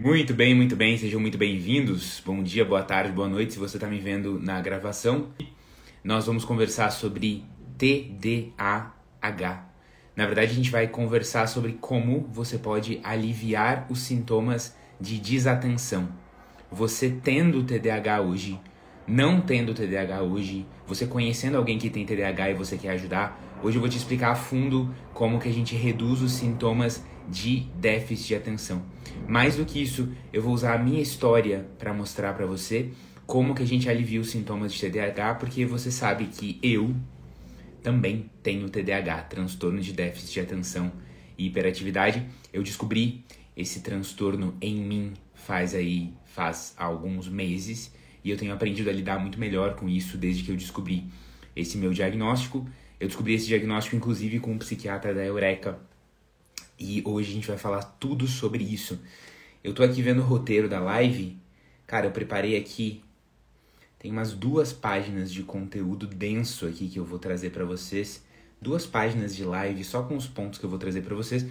Muito bem, muito bem, sejam muito bem-vindos. Bom dia, boa tarde, boa noite, se você está me vendo na gravação. Nós vamos conversar sobre TDAH. Na verdade, a gente vai conversar sobre como você pode aliviar os sintomas de desatenção. Você tendo TDAH hoje, não tendo TDAH hoje, você conhecendo alguém que tem TDAH e você quer ajudar, hoje eu vou te explicar a fundo como que a gente reduz os sintomas de déficit de atenção. Mais do que isso, eu vou usar a minha história para mostrar para você como que a gente alivia os sintomas de TDAH, porque você sabe que eu também tenho TDAH, transtorno de déficit de atenção e hiperatividade. Eu descobri esse transtorno em mim faz aí faz alguns meses e eu tenho aprendido a lidar muito melhor com isso desde que eu descobri esse meu diagnóstico. Eu descobri esse diagnóstico inclusive com um psiquiatra da Eureka e hoje a gente vai falar tudo sobre isso. Eu tô aqui vendo o roteiro da live. Cara, eu preparei aqui tem umas duas páginas de conteúdo denso aqui que eu vou trazer para vocês, duas páginas de live só com os pontos que eu vou trazer para vocês.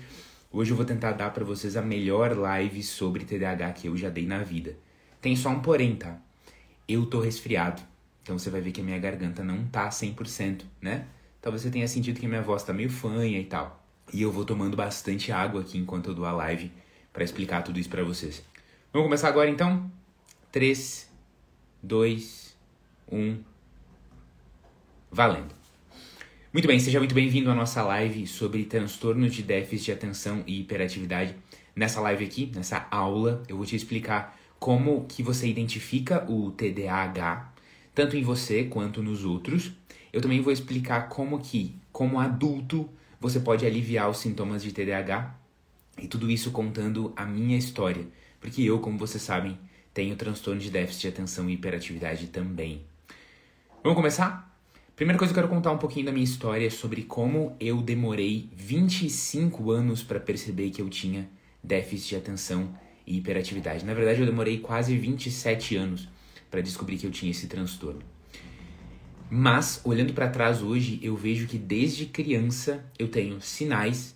Hoje eu vou tentar dar para vocês a melhor live sobre TDAH que eu já dei na vida. Tem só um porém, tá? Eu tô resfriado. Então você vai ver que a minha garganta não tá 100%, né? Talvez você tenha sentido que minha voz tá meio fanha e tal. E eu vou tomando bastante água aqui enquanto eu dou a live para explicar tudo isso para vocês. Vamos começar agora então? 3, 2, 1. Valendo! Muito bem, seja muito bem-vindo à nossa live sobre transtornos de déficit de atenção e hiperatividade. Nessa live aqui, nessa aula, eu vou te explicar como que você identifica o TDAH, tanto em você quanto nos outros. Eu também vou explicar como que, como adulto, você pode aliviar os sintomas de TDAH e tudo isso contando a minha história, porque eu, como vocês sabem, tenho transtorno de déficit de atenção e hiperatividade também. Vamos começar? Primeira coisa, eu quero contar um pouquinho da minha história sobre como eu demorei 25 anos para perceber que eu tinha déficit de atenção e hiperatividade. Na verdade, eu demorei quase 27 anos para descobrir que eu tinha esse transtorno. Mas, olhando para trás hoje, eu vejo que desde criança eu tenho sinais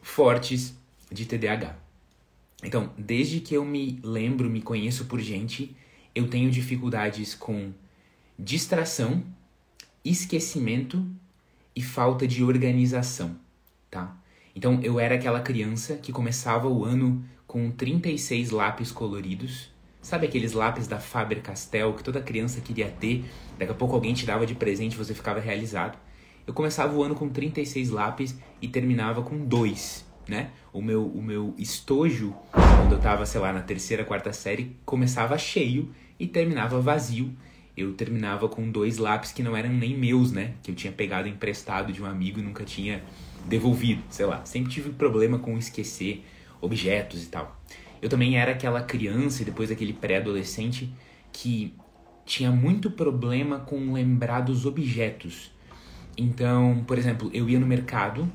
fortes de TDAH. Então, desde que eu me lembro, me conheço por gente, eu tenho dificuldades com distração, esquecimento e falta de organização, tá? Então, eu era aquela criança que começava o ano com 36 lápis coloridos Sabe aqueles lápis da Faber-Castell que toda criança queria ter? Daqui a pouco alguém te dava de presente e você ficava realizado. Eu começava o ano com 36 lápis e terminava com dois, né? O meu, o meu estojo, quando eu tava, sei lá, na terceira, quarta série, começava cheio e terminava vazio. Eu terminava com dois lápis que não eram nem meus, né? Que eu tinha pegado emprestado de um amigo e nunca tinha devolvido, sei lá. Sempre tive problema com esquecer objetos e tal. Eu também era aquela criança e depois aquele pré-adolescente que tinha muito problema com lembrar dos objetos. Então, por exemplo, eu ia no mercado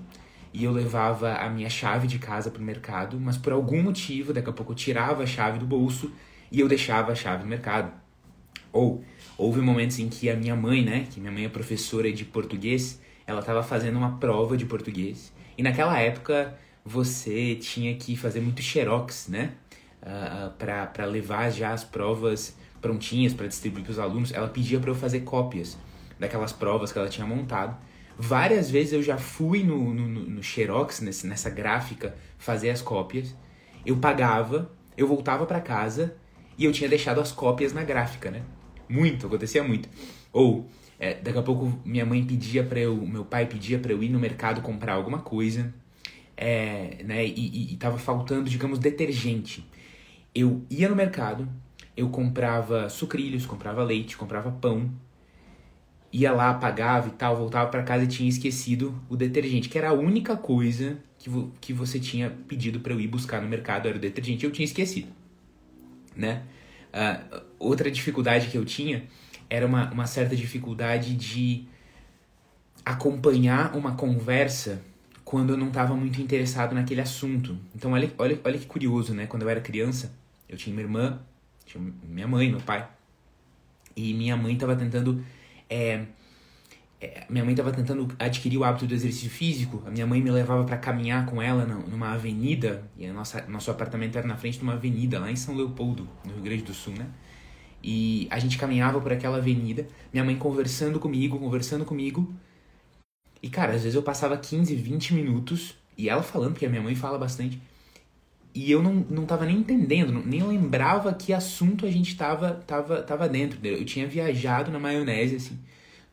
e eu levava a minha chave de casa pro mercado, mas por algum motivo, daqui a pouco eu tirava a chave do bolso e eu deixava a chave no mercado. Ou houve momentos em que a minha mãe, né, que minha mãe é professora de português, ela estava fazendo uma prova de português. E naquela época você tinha que fazer muito xerox, né? Uh, para levar já as provas prontinhas para distribuir para os alunos. Ela pedia para eu fazer cópias daquelas provas que ela tinha montado. Várias vezes eu já fui no, no, no xerox, nesse, nessa gráfica, fazer as cópias. Eu pagava, eu voltava para casa e eu tinha deixado as cópias na gráfica, né? Muito, acontecia muito. Ou é, daqui a pouco minha mãe pedia para eu, meu pai pedia para eu ir no mercado comprar alguma coisa é, né, e, e, tava faltando, digamos, detergente. Eu ia no mercado, eu comprava sucrilhos, comprava leite, comprava pão, ia lá, pagava e tal, voltava para casa e tinha esquecido o detergente, que era a única coisa que, vo que você tinha pedido para eu ir buscar no mercado, era o detergente, eu tinha esquecido, né? Uh, outra dificuldade que eu tinha era uma, uma certa dificuldade de acompanhar uma conversa quando eu não estava muito interessado naquele assunto. Então, olha, olha, olha que curioso, né? Quando eu era criança, eu tinha uma irmã, tinha minha mãe, meu pai, e minha mãe estava tentando é, é, minha mãe estava tentando adquirir o hábito do exercício físico. A minha mãe me levava para caminhar com ela numa avenida, e a nossa, nosso apartamento era na frente de uma avenida lá em São Leopoldo, no Rio Grande do Sul, né? E a gente caminhava por aquela avenida, minha mãe conversando comigo, conversando comigo. E cara, às vezes eu passava 15, 20 minutos, e ela falando, porque a minha mãe fala bastante, e eu não, não tava nem entendendo, nem lembrava que assunto a gente tava, tava, tava dentro. Eu tinha viajado na maionese, assim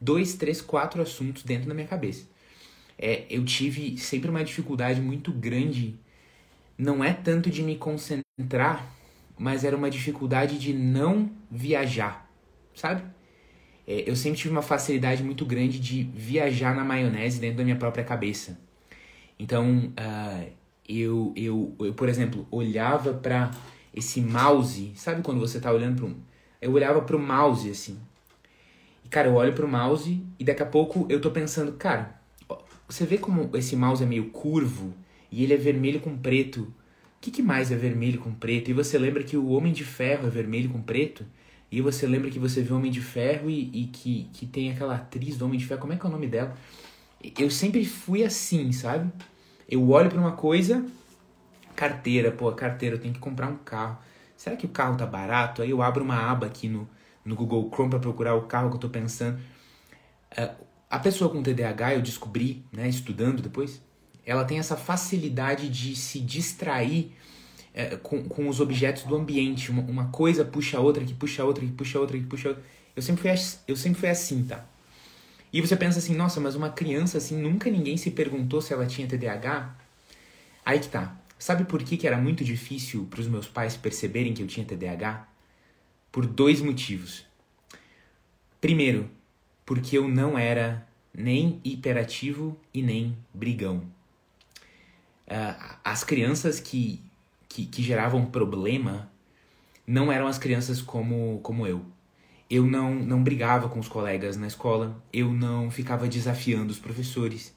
dois, três, quatro assuntos dentro da minha cabeça. É, eu tive sempre uma dificuldade muito grande, não é tanto de me concentrar, mas era uma dificuldade de não viajar, sabe? É, eu sempre tive uma facilidade muito grande de viajar na maionese dentro da minha própria cabeça. Então, uh, eu, eu, eu, por exemplo, olhava para esse mouse, sabe quando você tá olhando para um. Eu olhava para o mouse assim, e, cara, eu olho pro mouse e daqui a pouco eu tô pensando, cara, você vê como esse mouse é meio curvo e ele é vermelho com preto. O que, que mais é vermelho com preto? E você lembra que o Homem de Ferro é vermelho com preto? E você lembra que você o Homem de Ferro e, e que, que tem aquela atriz do Homem de Ferro, como é que é o nome dela? Eu sempre fui assim, sabe? Eu olho para uma coisa, carteira, pô, carteira, eu tenho que comprar um carro. Será que o carro tá barato? Aí eu abro uma aba aqui no, no Google Chrome para procurar o carro que eu estou pensando. É, a pessoa com TDAH, eu descobri, né, estudando depois, ela tem essa facilidade de se distrair é, com, com os objetos do ambiente. Uma, uma, coisa puxa a outra, que puxa a outra, que puxa a outra, que puxa a outra. Eu sempre fui, eu sempre fui assim, tá? E você pensa assim, nossa, mas uma criança assim, nunca ninguém se perguntou se ela tinha TDAH? Aí que tá. Sabe por que, que era muito difícil para os meus pais perceberem que eu tinha TDAH? por dois motivos. Primeiro, porque eu não era nem hiperativo e nem brigão. Uh, as crianças que, que, que, geravam problema não eram as crianças como, como eu. Eu não, não brigava com os colegas na escola, eu não ficava desafiando os professores,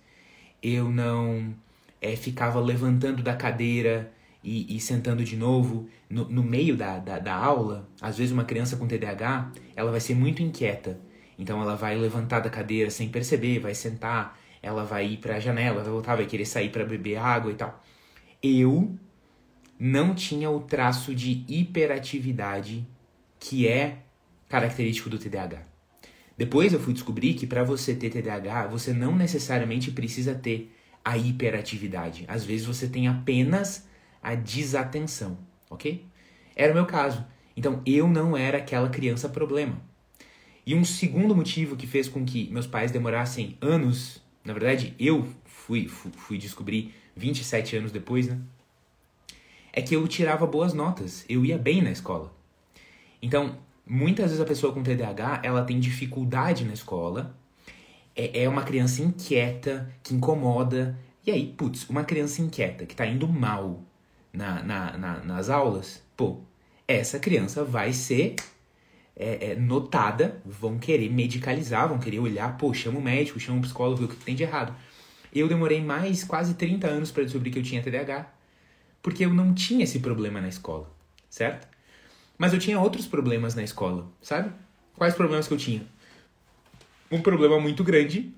eu não é, ficava levantando da cadeira e, e sentando de novo no, no meio da, da, da, aula, às vezes uma criança com TDAH, ela vai ser muito inquieta. Então ela vai levantar da cadeira sem perceber, vai sentar, ela vai ir para a janela, vai voltar, vai querer sair para beber água e tal. Eu não tinha o traço de hiperatividade que é característico do TDAH. Depois eu fui descobrir que para você ter TDAH, você não necessariamente precisa ter a hiperatividade. Às vezes você tem apenas a desatenção, ok? Era o meu caso. Então eu não era aquela criança problema. E um segundo motivo que fez com que meus pais demorassem anos, na verdade eu fui, fui, fui descobrir 27 anos depois, né? É que eu tirava boas notas, eu ia bem na escola. Então, muitas vezes a pessoa com TDAH, ela tem dificuldade na escola, é, é uma criança inquieta, que incomoda, e aí, putz, uma criança inquieta que tá indo mal na, na, na, nas aulas, pô, essa criança vai ser é, é, notada, vão querer medicalizar, vão querer olhar, pô, chama o médico, chama o psicólogo, o que tem de errado. Eu demorei mais quase 30 anos para descobrir que eu tinha TDAH, porque eu não tinha esse problema na escola, certo? Mas eu tinha outros problemas na escola, sabe? Quais problemas que eu tinha? Um problema muito grande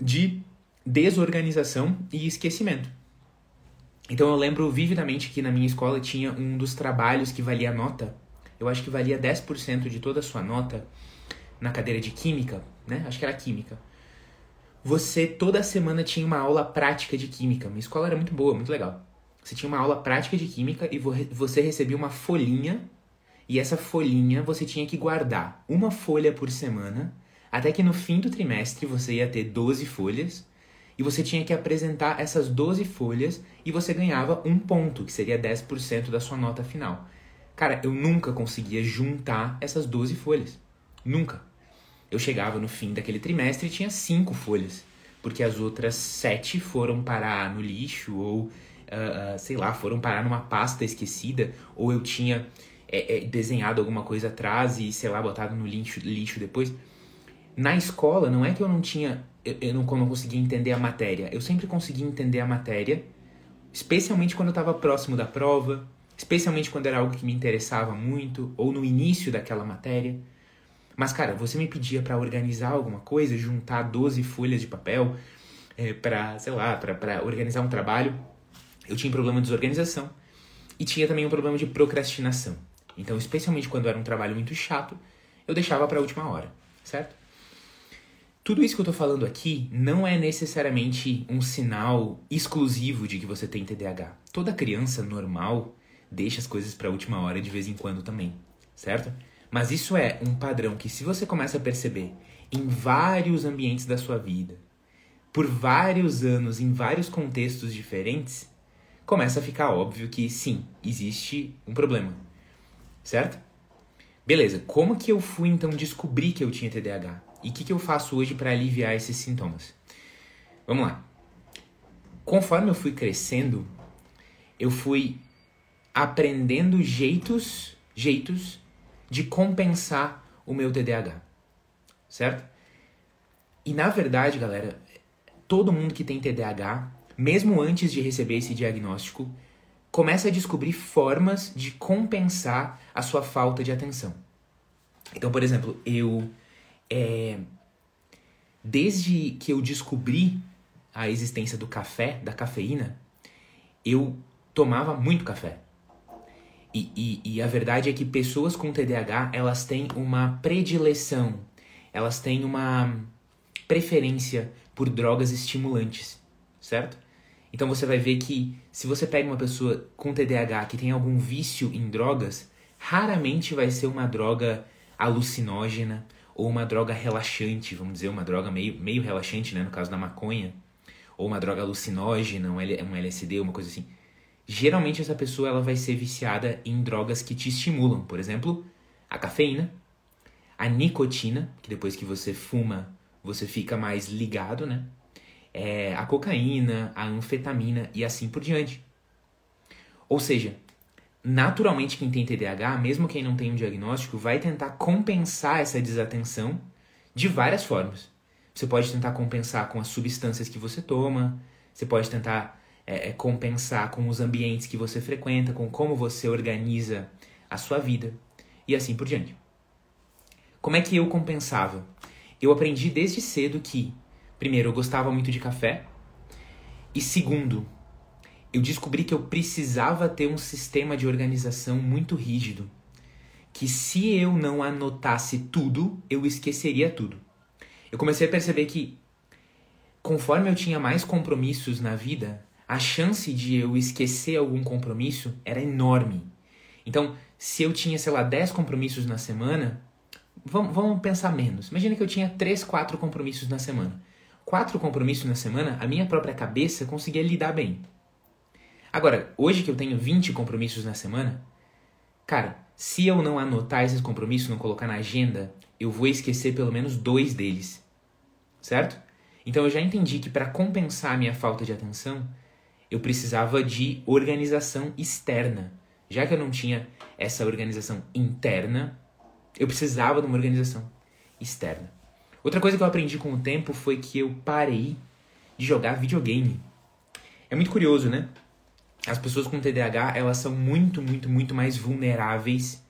de desorganização e esquecimento. Então eu lembro vividamente que na minha escola tinha um dos trabalhos que valia nota. Eu acho que valia 10% de toda a sua nota na cadeira de química, né? Acho que era química. Você toda semana tinha uma aula prática de química. Minha escola era muito boa, muito legal. Você tinha uma aula prática de química e você recebia uma folhinha e essa folhinha você tinha que guardar uma folha por semana, até que no fim do trimestre você ia ter 12 folhas e você tinha que apresentar essas 12 folhas e você ganhava um ponto, que seria 10% da sua nota final. Cara, eu nunca conseguia juntar essas 12 folhas. Nunca. Eu chegava no fim daquele trimestre e tinha cinco folhas, porque as outras sete foram parar no lixo ou, uh, sei lá, foram parar numa pasta esquecida, ou eu tinha é, é, desenhado alguma coisa atrás e, sei lá, botado no lixo, lixo depois. Na escola, não é que eu não tinha eu, eu não, não conseguia entender a matéria. Eu sempre conseguia entender a matéria, especialmente quando eu estava próximo da prova, especialmente quando era algo que me interessava muito, ou no início daquela matéria. Mas, cara, você me pedia para organizar alguma coisa, juntar 12 folhas de papel é, para, sei lá, para organizar um trabalho. Eu tinha problema de desorganização e tinha também um problema de procrastinação. Então, especialmente quando era um trabalho muito chato, eu deixava para a última hora, certo? Tudo isso que eu tô falando aqui não é necessariamente um sinal exclusivo de que você tem TDAH. Toda criança normal deixa as coisas para a última hora de vez em quando também, certo? Mas isso é um padrão que se você começa a perceber em vários ambientes da sua vida, por vários anos, em vários contextos diferentes, começa a ficar óbvio que sim, existe um problema. Certo? Beleza, como que eu fui então descobrir que eu tinha TDAH? E o que, que eu faço hoje para aliviar esses sintomas? Vamos lá. Conforme eu fui crescendo, eu fui aprendendo jeitos, jeitos de compensar o meu TDAH. Certo? E na verdade, galera, todo mundo que tem TDAH, mesmo antes de receber esse diagnóstico, começa a descobrir formas de compensar a sua falta de atenção. Então, por exemplo, eu é, desde que eu descobri a existência do café, da cafeína, eu tomava muito café. E, e, e, a verdade é que pessoas com TDAH, elas têm uma predileção, elas têm uma preferência por drogas estimulantes, certo? Então você vai ver que se você pega uma pessoa com TDAH que tem algum vício em drogas, raramente vai ser uma droga alucinógena ou uma droga relaxante, vamos dizer, uma droga meio, meio relaxante, né, no caso da maconha, ou uma droga alucinógena, um, LSD, uma coisa assim. Geralmente essa pessoa ela vai ser viciada em drogas que te estimulam, por exemplo, a cafeína, a nicotina, que depois que você fuma, você fica mais ligado, né? É, a cocaína, a anfetamina e assim por diante. Ou seja, naturalmente quem tem TDAH, mesmo quem não tem um diagnóstico, vai tentar compensar essa desatenção de várias formas. Você pode tentar compensar com as substâncias que você toma, você pode tentar é, é, compensar com os ambientes que você frequenta, com como você organiza a sua vida e assim por diante. Como é que eu compensava? Eu aprendi desde cedo que, primeiro, eu gostava muito de café, e segundo, eu descobri que eu precisava ter um sistema de organização muito rígido. Que se eu não anotasse tudo, eu esqueceria tudo. Eu comecei a perceber que, conforme eu tinha mais compromissos na vida, a chance de eu esquecer algum compromisso era enorme. Então, se eu tinha, sei lá, 10 compromissos na semana, vamos, vamos pensar menos. Imagina que eu tinha 3, 4 compromissos na semana. Quatro compromissos na semana, a minha própria cabeça conseguia lidar bem. Agora, hoje que eu tenho 20 compromissos na semana, cara, se eu não anotar esses compromissos, não colocar na agenda, eu vou esquecer pelo menos dois deles. Certo? Então eu já entendi que para compensar a minha falta de atenção, eu precisava de organização externa. Já que eu não tinha essa organização interna, eu precisava de uma organização externa. Outra coisa que eu aprendi com o tempo foi que eu parei de jogar videogame. É muito curioso, né? as pessoas com TDAH, elas são muito, muito, muito mais vulneráveis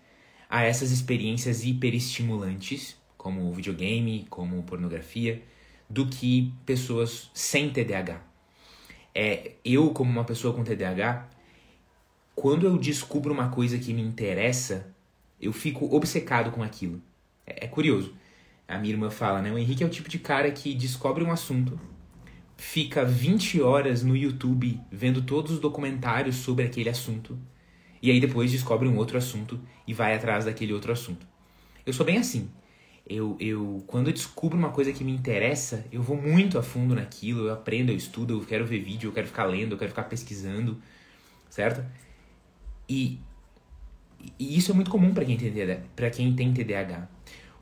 a essas experiências hiperestimulantes, como videogame, como pornografia, do que pessoas sem TDAH. É, eu, como uma pessoa com TDAH, quando eu descubro uma coisa que me interessa, eu fico obcecado com aquilo. É, é curioso. A minha irmã fala, né? O Henrique é o tipo de cara que descobre um assunto, fica 20 horas no YouTube vendo todos os documentários sobre aquele assunto e aí depois descobre um outro assunto e vai atrás daquele outro assunto. Eu sou bem assim. Eu, eu quando eu descubro uma coisa que me interessa, eu vou muito a fundo naquilo, eu aprendo, eu estudo, eu quero ver vídeo, eu quero ficar lendo, eu quero ficar pesquisando, certo? E, e isso é muito comum para quem tem para quem tem TDAH.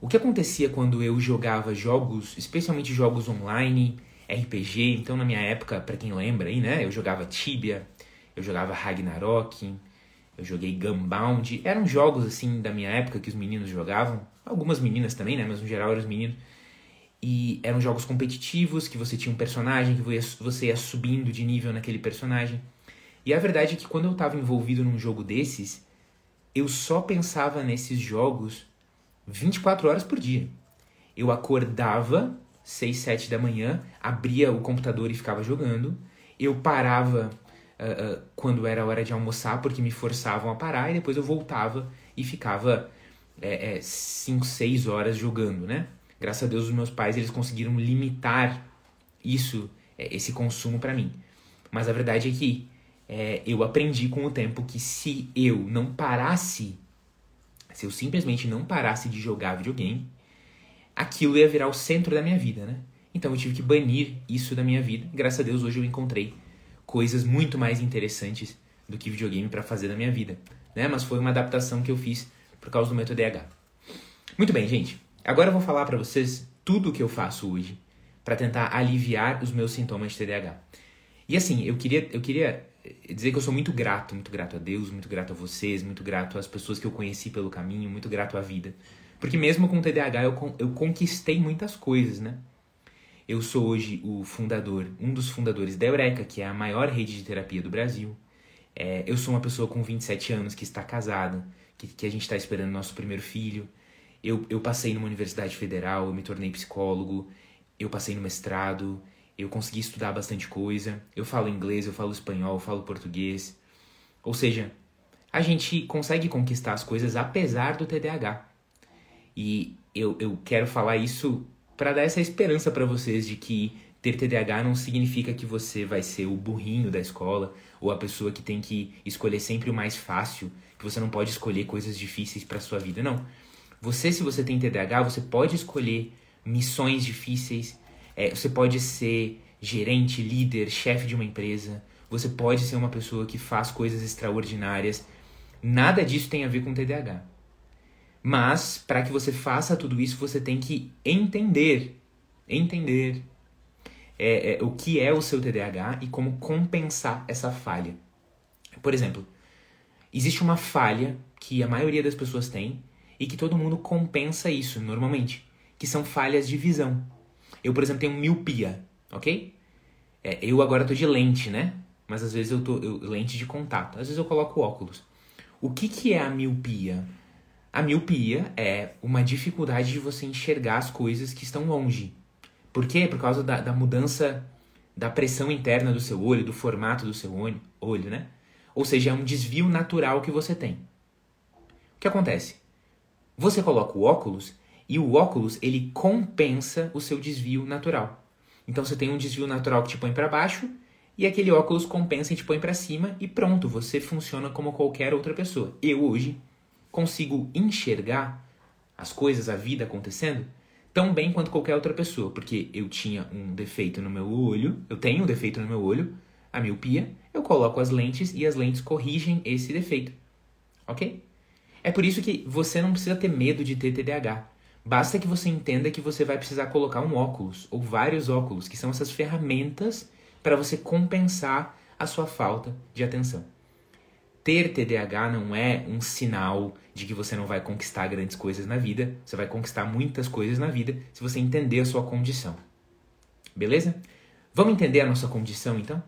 O que acontecia quando eu jogava jogos, especialmente jogos online, RPG, então na minha época, para quem lembra aí, né, eu jogava Tibia, eu jogava Ragnarok, eu joguei Gunbound, eram jogos assim da minha época que os meninos jogavam, algumas meninas também, né, mas no geral eram os meninos. E eram jogos competitivos, que você tinha um personagem, que você ia subindo de nível naquele personagem. E a verdade é que quando eu estava envolvido num jogo desses, eu só pensava nesses jogos 24 horas por dia. Eu acordava 6, 7 da manhã, abria o computador e ficava jogando. Eu parava uh, uh, quando era hora de almoçar, porque me forçavam a parar, e depois eu voltava e ficava 5, é, 6 é, horas jogando, né? Graças a Deus os meus pais eles conseguiram limitar isso, é, esse consumo para mim. Mas a verdade é que é, eu aprendi com o tempo que se eu não parasse, se eu simplesmente não parasse de jogar videogame, aquilo ia virar o centro da minha vida, né? Então eu tive que banir isso da minha vida. Graças a Deus hoje eu encontrei coisas muito mais interessantes do que videogame para fazer na minha vida, né? Mas foi uma adaptação que eu fiz por causa do meu TDAH. Muito bem, gente. Agora eu vou falar para vocês tudo o que eu faço hoje para tentar aliviar os meus sintomas de TDAH. E assim, eu queria, eu queria dizer que eu sou muito grato, muito grato a Deus, muito grato a vocês, muito grato às pessoas que eu conheci pelo caminho, muito grato à vida. Porque mesmo com TDAH eu, eu conquistei muitas coisas, né? Eu sou hoje o fundador, um dos fundadores da Eureka, que é a maior rede de terapia do Brasil. É, eu sou uma pessoa com 27 anos que está casada, que, que a gente está esperando nosso primeiro filho. Eu, eu passei numa universidade federal, eu me tornei psicólogo, eu passei no mestrado, eu consegui estudar bastante coisa. Eu falo inglês, eu falo espanhol, eu falo português. Ou seja, a gente consegue conquistar as coisas apesar do TDAH. E eu, eu quero falar isso para dar essa esperança para vocês de que ter TDAH não significa que você vai ser o burrinho da escola ou a pessoa que tem que escolher sempre o mais fácil, que você não pode escolher coisas difíceis para sua vida. Não. Você, se você tem TDAH, você pode escolher missões difíceis, é, você pode ser gerente, líder, chefe de uma empresa, você pode ser uma pessoa que faz coisas extraordinárias. Nada disso tem a ver com TDAH. Mas, para que você faça tudo isso, você tem que entender, entender é, é, o que é o seu TDAH e como compensar essa falha. Por exemplo, existe uma falha que a maioria das pessoas tem e que todo mundo compensa isso normalmente que são falhas de visão. Eu, por exemplo, tenho miopia, ok? É, eu agora tô de lente, né? Mas às vezes eu tô eu, lente de contato. Às vezes eu coloco óculos. O que, que é a miopia? A miopia é uma dificuldade de você enxergar as coisas que estão longe. Por quê? Por causa da, da mudança da pressão interna do seu olho, do formato do seu olho, olho, né? Ou seja, é um desvio natural que você tem. O que acontece? Você coloca o óculos e o óculos, ele compensa o seu desvio natural. Então você tem um desvio natural que te põe para baixo e aquele óculos compensa e te põe para cima e pronto, você funciona como qualquer outra pessoa. Eu hoje consigo enxergar as coisas, a vida acontecendo tão bem quanto qualquer outra pessoa, porque eu tinha um defeito no meu olho, eu tenho um defeito no meu olho, a miopia, eu coloco as lentes e as lentes corrigem esse defeito. OK? É por isso que você não precisa ter medo de ter TDAH. Basta que você entenda que você vai precisar colocar um óculos ou vários óculos, que são essas ferramentas para você compensar a sua falta de atenção. Ter TDAH não é um sinal de que você não vai conquistar grandes coisas na vida, você vai conquistar muitas coisas na vida se você entender a sua condição. Beleza? Vamos entender a nossa condição então?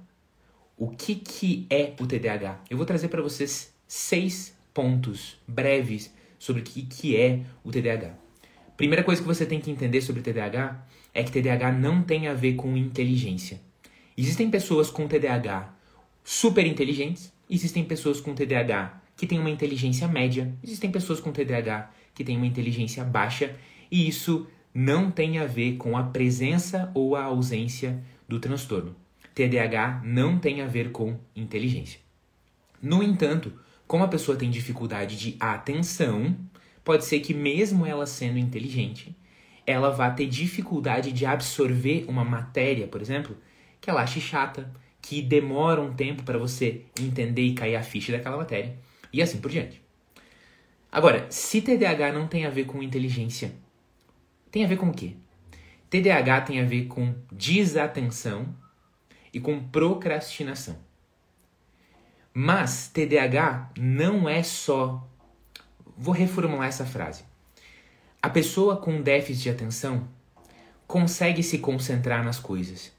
O que, que é o TDAH? Eu vou trazer para vocês seis pontos breves sobre o que, que é o TDAH. Primeira coisa que você tem que entender sobre TDAH é que TDAH não tem a ver com inteligência. Existem pessoas com TDAH super inteligentes, existem pessoas com TDAH que têm uma inteligência média, existem pessoas com TDAH que têm uma inteligência baixa, e isso não tem a ver com a presença ou a ausência do transtorno. TDAH não tem a ver com inteligência. No entanto, como a pessoa tem dificuldade de atenção, pode ser que mesmo ela sendo inteligente, ela vá ter dificuldade de absorver uma matéria, por exemplo, que ela ache chata, que demora um tempo para você entender e cair a ficha daquela matéria, e assim por diante. Agora, se TDAH não tem a ver com inteligência, tem a ver com o quê? TDAH tem a ver com desatenção e com procrastinação. Mas TDAH não é só Vou reformular essa frase. A pessoa com déficit de atenção consegue se concentrar nas coisas.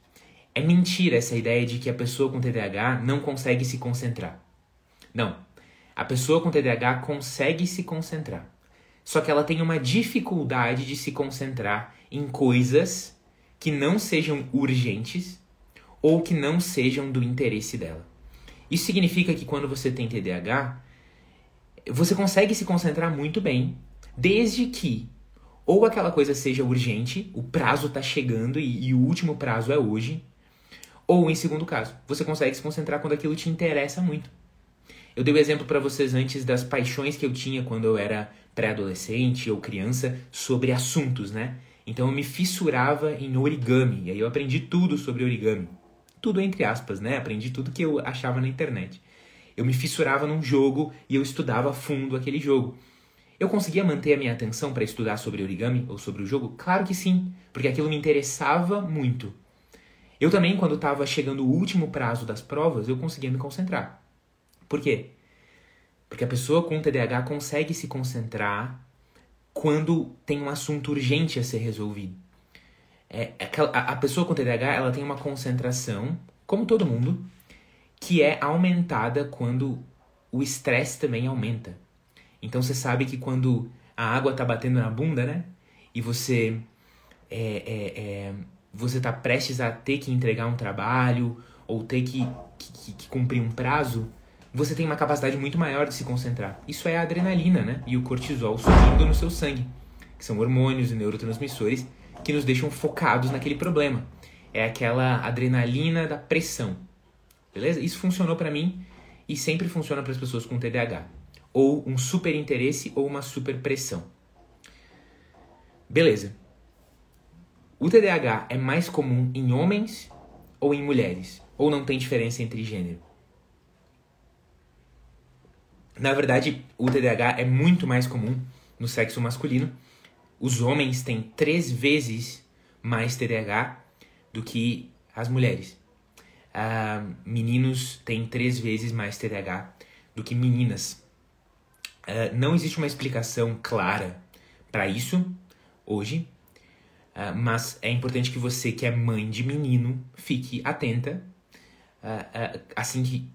É mentira essa ideia de que a pessoa com TDAH não consegue se concentrar. Não. A pessoa com TDAH consegue se concentrar. só que ela tem uma dificuldade de se concentrar em coisas que não sejam urgentes ou que não sejam do interesse dela. Isso significa que quando você tem TDAH, você consegue se concentrar muito bem, desde que ou aquela coisa seja urgente, o prazo está chegando e, e o último prazo é hoje, ou em segundo caso, você consegue se concentrar quando aquilo te interessa muito. Eu dei o um exemplo para vocês antes das paixões que eu tinha quando eu era pré-adolescente ou criança sobre assuntos, né? Então eu me fissurava em origami, e aí eu aprendi tudo sobre origami. Tudo entre aspas, né? Aprendi tudo que eu achava na internet. Eu me fissurava num jogo e eu estudava a fundo aquele jogo. Eu conseguia manter a minha atenção para estudar sobre origami ou sobre o jogo? Claro que sim, porque aquilo me interessava muito. Eu também, quando estava chegando o último prazo das provas, eu conseguia me concentrar. Por quê? Porque a pessoa com TDAH consegue se concentrar quando tem um assunto urgente a ser resolvido. É, a pessoa com TDAH ela tem uma concentração, como todo mundo, que é aumentada quando o estresse também aumenta. Então você sabe que quando a água tá batendo na bunda, né? E você é, é, é, você tá prestes a ter que entregar um trabalho ou ter que, que, que cumprir um prazo, você tem uma capacidade muito maior de se concentrar. Isso é a adrenalina, né? E o cortisol subindo no seu sangue, que são hormônios e neurotransmissores que nos deixam focados naquele problema. É aquela adrenalina da pressão. Beleza? Isso funcionou para mim e sempre funciona para as pessoas com TDAH ou um super interesse ou uma super pressão. Beleza. O TDAH é mais comum em homens ou em mulheres? Ou não tem diferença entre gênero? Na verdade, o TDAH é muito mais comum no sexo masculino. Os homens têm três vezes mais TDAH do que as mulheres. Uh, meninos têm três vezes mais TDAH do que meninas. Uh, não existe uma explicação clara para isso hoje, uh, mas é importante que você, que é mãe de menino, fique atenta. Assim, que,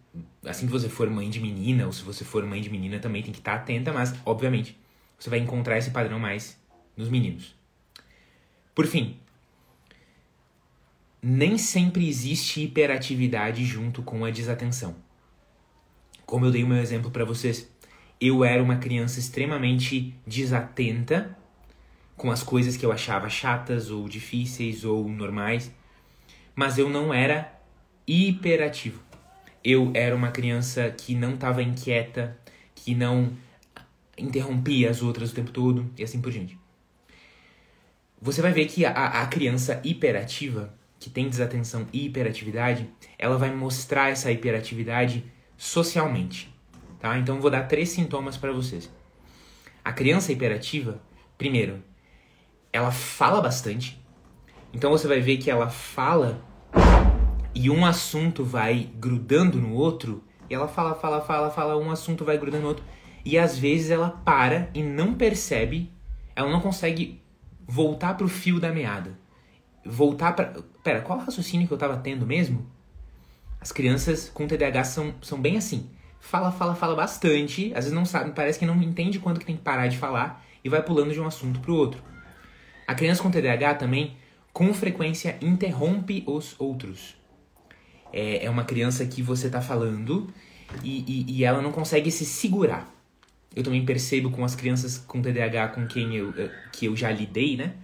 assim que você for mãe de menina, ou se você for mãe de menina, também tem que estar tá atenta, mas, obviamente, você vai encontrar esse padrão mais nos meninos. Por fim, nem sempre existe hiperatividade junto com a desatenção. Como eu dei o meu exemplo para vocês, eu era uma criança extremamente desatenta com as coisas que eu achava chatas ou difíceis ou normais, mas eu não era hiperativo. Eu era uma criança que não estava inquieta, que não interrompia as outras o tempo todo e assim por diante. Você vai ver que a, a criança hiperativa, que tem desatenção e hiperatividade, ela vai mostrar essa hiperatividade socialmente tá? Então vou dar três sintomas para vocês. A criança hiperativa, primeiro, ela fala bastante. Então você vai ver que ela fala e um assunto vai grudando no outro, e ela fala, fala, fala, fala, um assunto vai grudando no outro, e às vezes ela para e não percebe, ela não consegue voltar pro fio da meada. Voltar para, pera, qual raciocínio que eu tava tendo mesmo? As crianças com TDAH são, são bem assim fala, fala, fala bastante, às vezes não sabe, parece que não entende quando que tem que parar de falar e vai pulando de um assunto para o outro. A criança com TDAH também, com frequência, interrompe os outros. É, é uma criança que você está falando e, e, e, ela não consegue se segurar. Eu também percebo com as crianças com TDAH com quem eu, eh, que eu já lidei, né?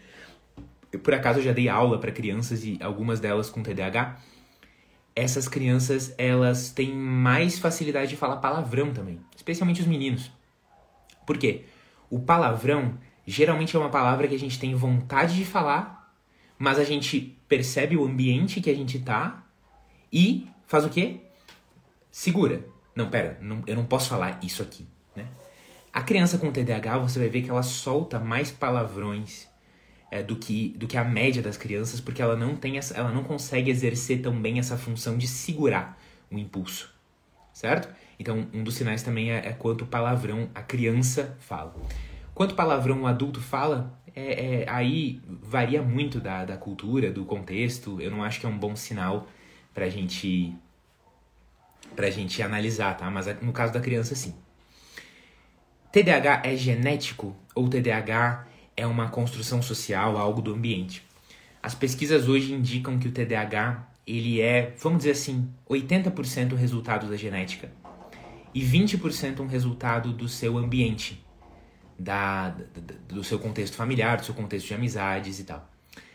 Eu, por acaso já dei aula para crianças e algumas delas com TDAH essas crianças elas têm mais facilidade de falar palavrão também, especialmente os meninos. Por quê? O palavrão geralmente é uma palavra que a gente tem vontade de falar, mas a gente percebe o ambiente que a gente tá e faz o quê? Segura. Não, pera, não, eu não posso falar isso aqui, né? A criança com TDAH, você vai ver que ela solta mais palavrões é, do, que, do que a média das crianças, porque ela não tem essa, ela não consegue exercer tão bem essa função de segurar o impulso, certo? Então, um dos sinais também é, é quanto palavrão a criança fala. Quanto palavrão o adulto fala, é, é, aí varia muito da, da cultura, do contexto. Eu não acho que é um bom sinal pra gente, pra gente analisar, tá? Mas no caso da criança, sim. TDAH é genético ou TDAH é uma construção social, algo do ambiente. As pesquisas hoje indicam que o TDAH ele é, vamos dizer assim, 80% resultado da genética e 20% um resultado do seu ambiente, da, do seu contexto familiar, do seu contexto de amizades e tal.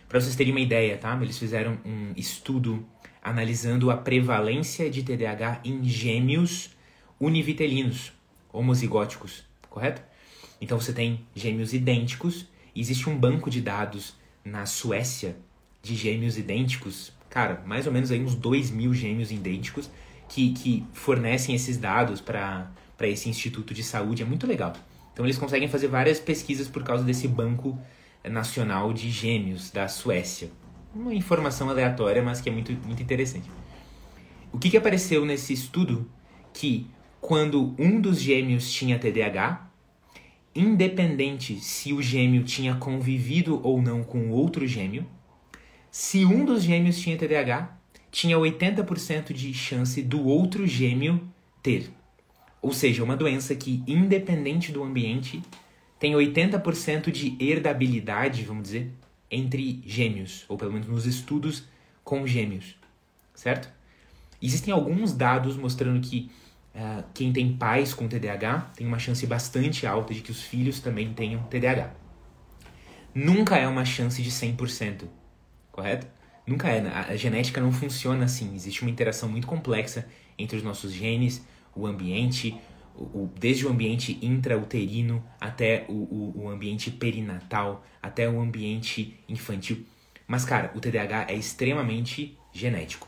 Para vocês terem uma ideia, tá? Eles fizeram um estudo analisando a prevalência de TDAH em gêmeos univitelinos, homozigóticos, correto? Então você tem gêmeos idênticos, existe um banco de dados na Suécia de gêmeos idênticos, cara, mais ou menos aí uns 2 mil gêmeos idênticos que, que fornecem esses dados para esse instituto de saúde, é muito legal. Então eles conseguem fazer várias pesquisas por causa desse banco nacional de gêmeos da Suécia. Uma informação aleatória, mas que é muito, muito interessante. O que, que apareceu nesse estudo? Que quando um dos gêmeos tinha TDAH, independente se o gêmeo tinha convivido ou não com outro gêmeo, se um dos gêmeos tinha TDAH, tinha 80% de chance do outro gêmeo ter. Ou seja, uma doença que, independente do ambiente, tem 80% de herdabilidade, vamos dizer, entre gêmeos, ou pelo menos nos estudos com gêmeos, certo? Existem alguns dados mostrando que uh, quem tem pais com TDAH tem uma chance bastante alta de que os filhos também tenham TDAH. Nunca é uma chance de 100%, correto? Nunca é. A genética não funciona assim. Existe uma interação muito complexa entre os nossos genes, o ambiente, o, desde o ambiente intrauterino até o, o, o ambiente perinatal, até o ambiente infantil. Mas, cara, o TDAH é extremamente genético.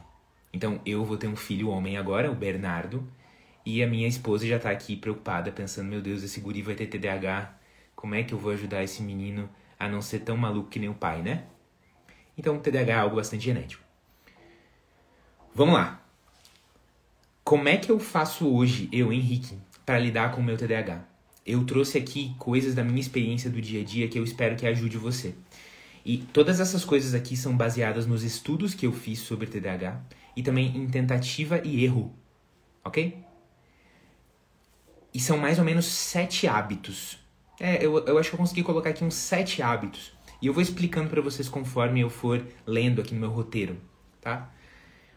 Então, eu vou ter um filho homem agora, o Bernardo, e a minha esposa já tá aqui preocupada, pensando: meu Deus, esse guri vai ter TDAH. Como é que eu vou ajudar esse menino a não ser tão maluco que nem o pai, né? Então, TDAH é algo bastante genético. Vamos lá. Como é que eu faço hoje, eu, Henrique, para lidar com o meu TDAH? Eu trouxe aqui coisas da minha experiência do dia a dia que eu espero que ajude você. E todas essas coisas aqui são baseadas nos estudos que eu fiz sobre TDAH e também em tentativa e erro, ok? E são mais ou menos sete hábitos. É, eu, eu acho que eu consegui colocar aqui uns sete hábitos e eu vou explicando para vocês conforme eu for lendo aqui no meu roteiro, tá?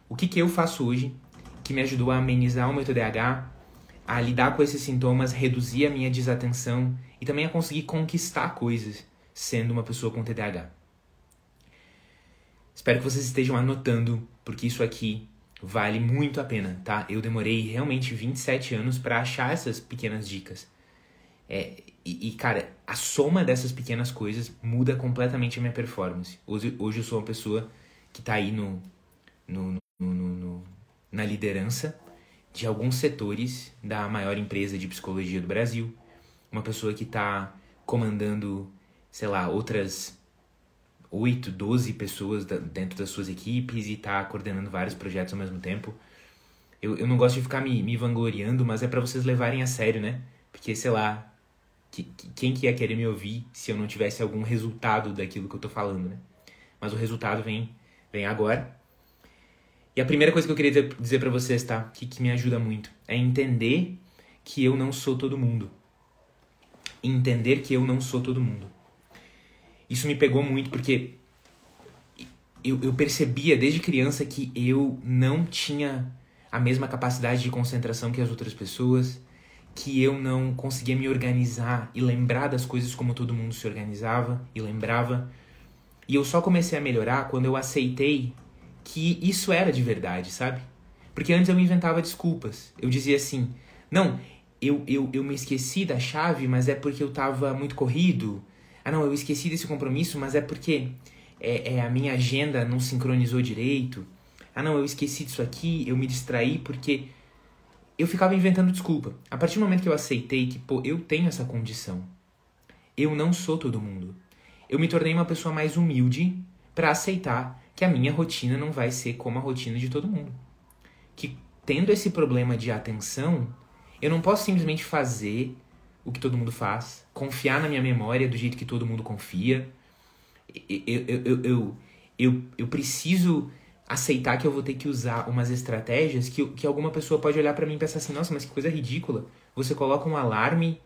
O que, que eu faço hoje que me ajudou a amenizar o meu TDAH, a lidar com esses sintomas, reduzir a minha desatenção e também a conseguir conquistar coisas sendo uma pessoa com TDAH. Espero que vocês estejam anotando, porque isso aqui vale muito a pena, tá? Eu demorei realmente 27 anos para achar essas pequenas dicas. É, e, e, cara, a soma dessas pequenas coisas muda completamente a minha performance. Hoje, hoje eu sou uma pessoa que tá aí no, no, no, no, na liderança de alguns setores da maior empresa de psicologia do Brasil. Uma pessoa que tá comandando, sei lá, outras 8, 12 pessoas dentro das suas equipes e tá coordenando vários projetos ao mesmo tempo. Eu, eu não gosto de ficar me, me vangloriando, mas é para vocês levarem a sério, né? Porque, sei lá, que, que, quem que ia querer me ouvir se eu não tivesse algum resultado daquilo que eu tô falando, né? Mas o resultado vem, vem agora. E a primeira coisa que eu queria dizer para vocês, tá? Que, que me ajuda muito é entender que eu não sou todo mundo. Entender que eu não sou todo mundo. Isso me pegou muito porque eu, eu percebia desde criança que eu não tinha a mesma capacidade de concentração que as outras pessoas que eu não conseguia me organizar e lembrar das coisas como todo mundo se organizava e lembrava. E eu só comecei a melhorar quando eu aceitei que isso era de verdade, sabe? Porque antes eu inventava desculpas. Eu dizia assim: não, eu, eu, eu me esqueci da chave, mas é porque eu tava muito corrido. Ah, não, eu esqueci desse compromisso, mas é porque é, é, a minha agenda não sincronizou direito. Ah, não, eu esqueci disso aqui, eu me distraí porque eu ficava inventando desculpa. A partir do momento que eu aceitei que, pô, eu tenho essa condição, eu não sou todo mundo, eu me tornei uma pessoa mais humilde para aceitar que a minha rotina não vai ser como a rotina de todo mundo. Que tendo esse problema de atenção, eu não posso simplesmente fazer o que todo mundo faz, confiar na minha memória do jeito que todo mundo confia. Eu, eu, eu, eu, eu, eu preciso aceitar que eu vou ter que usar umas estratégias que, que alguma pessoa pode olhar para mim e pensar assim, nossa, mas que coisa ridícula. Você coloca um alarme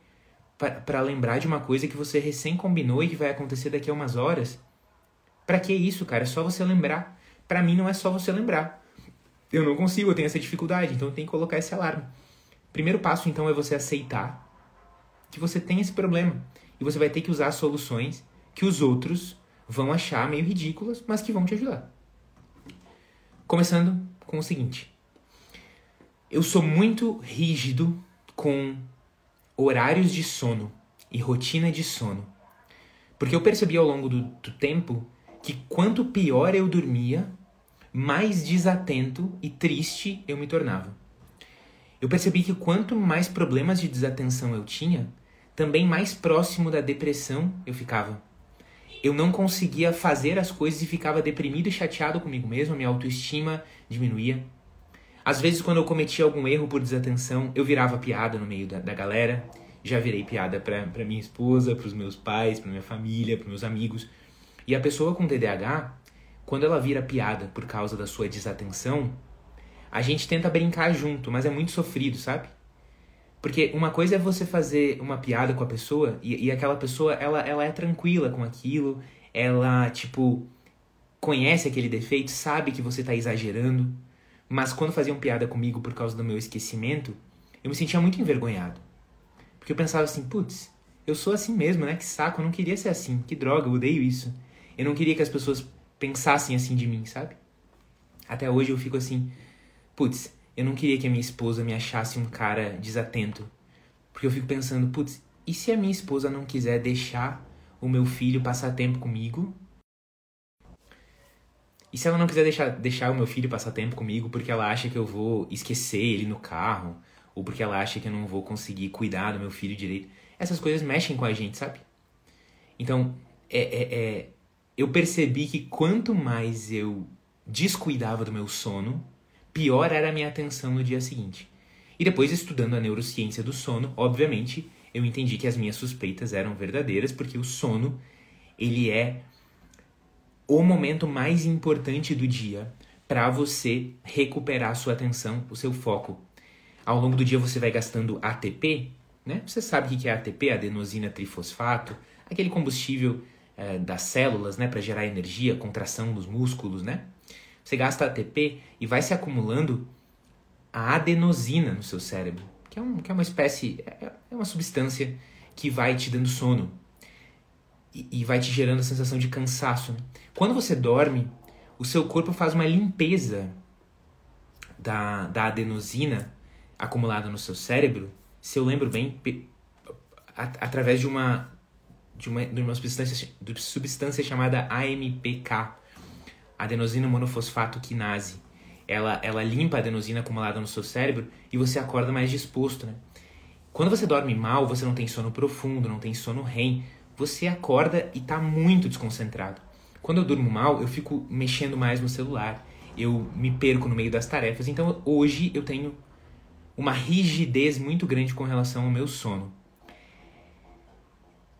para lembrar de uma coisa que você recém combinou e que vai acontecer daqui a umas horas. Para que isso, cara? É só você lembrar. Para mim não é só você lembrar. Eu não consigo, eu tenho essa dificuldade, então tem que colocar esse alarme. Primeiro passo então é você aceitar que você tem esse problema e você vai ter que usar soluções que os outros vão achar meio ridículas, mas que vão te ajudar. Começando com o seguinte: eu sou muito rígido com horários de sono e rotina de sono. Porque eu percebi ao longo do, do tempo que quanto pior eu dormia, mais desatento e triste eu me tornava. Eu percebi que quanto mais problemas de desatenção eu tinha, também mais próximo da depressão eu ficava. Eu não conseguia fazer as coisas e ficava deprimido e chateado comigo mesmo, minha autoestima diminuía. Às vezes, quando eu cometia algum erro por desatenção, eu virava piada no meio da, da galera. Já virei piada pra, pra minha esposa, pros meus pais, pra minha família, pros meus amigos. E a pessoa com TDAH, quando ela vira piada por causa da sua desatenção, a gente tenta brincar junto, mas é muito sofrido, sabe? Porque uma coisa é você fazer uma piada com a pessoa e, e aquela pessoa, ela, ela é tranquila com aquilo, ela, tipo, conhece aquele defeito, sabe que você tá exagerando. Mas quando faziam piada comigo por causa do meu esquecimento, eu me sentia muito envergonhado. Porque eu pensava assim, putz, eu sou assim mesmo, né? Que saco, eu não queria ser assim. Que droga, eu odeio isso. Eu não queria que as pessoas pensassem assim de mim, sabe? Até hoje eu fico assim, putz, eu não queria que a minha esposa me achasse um cara desatento. Porque eu fico pensando, putz, e se a minha esposa não quiser deixar o meu filho passar tempo comigo e se ela não quiser deixar, deixar o meu filho passar tempo comigo porque ela acha que eu vou esquecer ele no carro, ou porque ela acha que eu não vou conseguir cuidar do meu filho direito, essas coisas mexem com a gente, sabe? Então, é, é, é, eu percebi que quanto mais eu descuidava do meu sono, pior era a minha atenção no dia seguinte. E depois, estudando a neurociência do sono, obviamente, eu entendi que as minhas suspeitas eram verdadeiras, porque o sono, ele é o momento mais importante do dia para você recuperar a sua atenção, o seu foco. Ao longo do dia você vai gastando ATP, né? Você sabe o que é ATP, adenosina trifosfato, aquele combustível é, das células, né, para gerar energia, contração dos músculos, né? Você gasta ATP e vai se acumulando a adenosina no seu cérebro, que é, um, que é uma espécie, é, é uma substância que vai te dando sono e, e vai te gerando a sensação de cansaço. Né? Quando você dorme, o seu corpo faz uma limpeza da, da adenosina acumulada no seu cérebro, se eu lembro bem, através de uma de uma, de uma substância, de substância chamada AMPK, adenosina monofosfato quinase. Ela, ela limpa a adenosina acumulada no seu cérebro e você acorda mais disposto, né? Quando você dorme mal, você não tem sono profundo, não tem sono REM, você acorda e está muito desconcentrado. Quando eu durmo mal, eu fico mexendo mais no celular, eu me perco no meio das tarefas. Então hoje eu tenho uma rigidez muito grande com relação ao meu sono.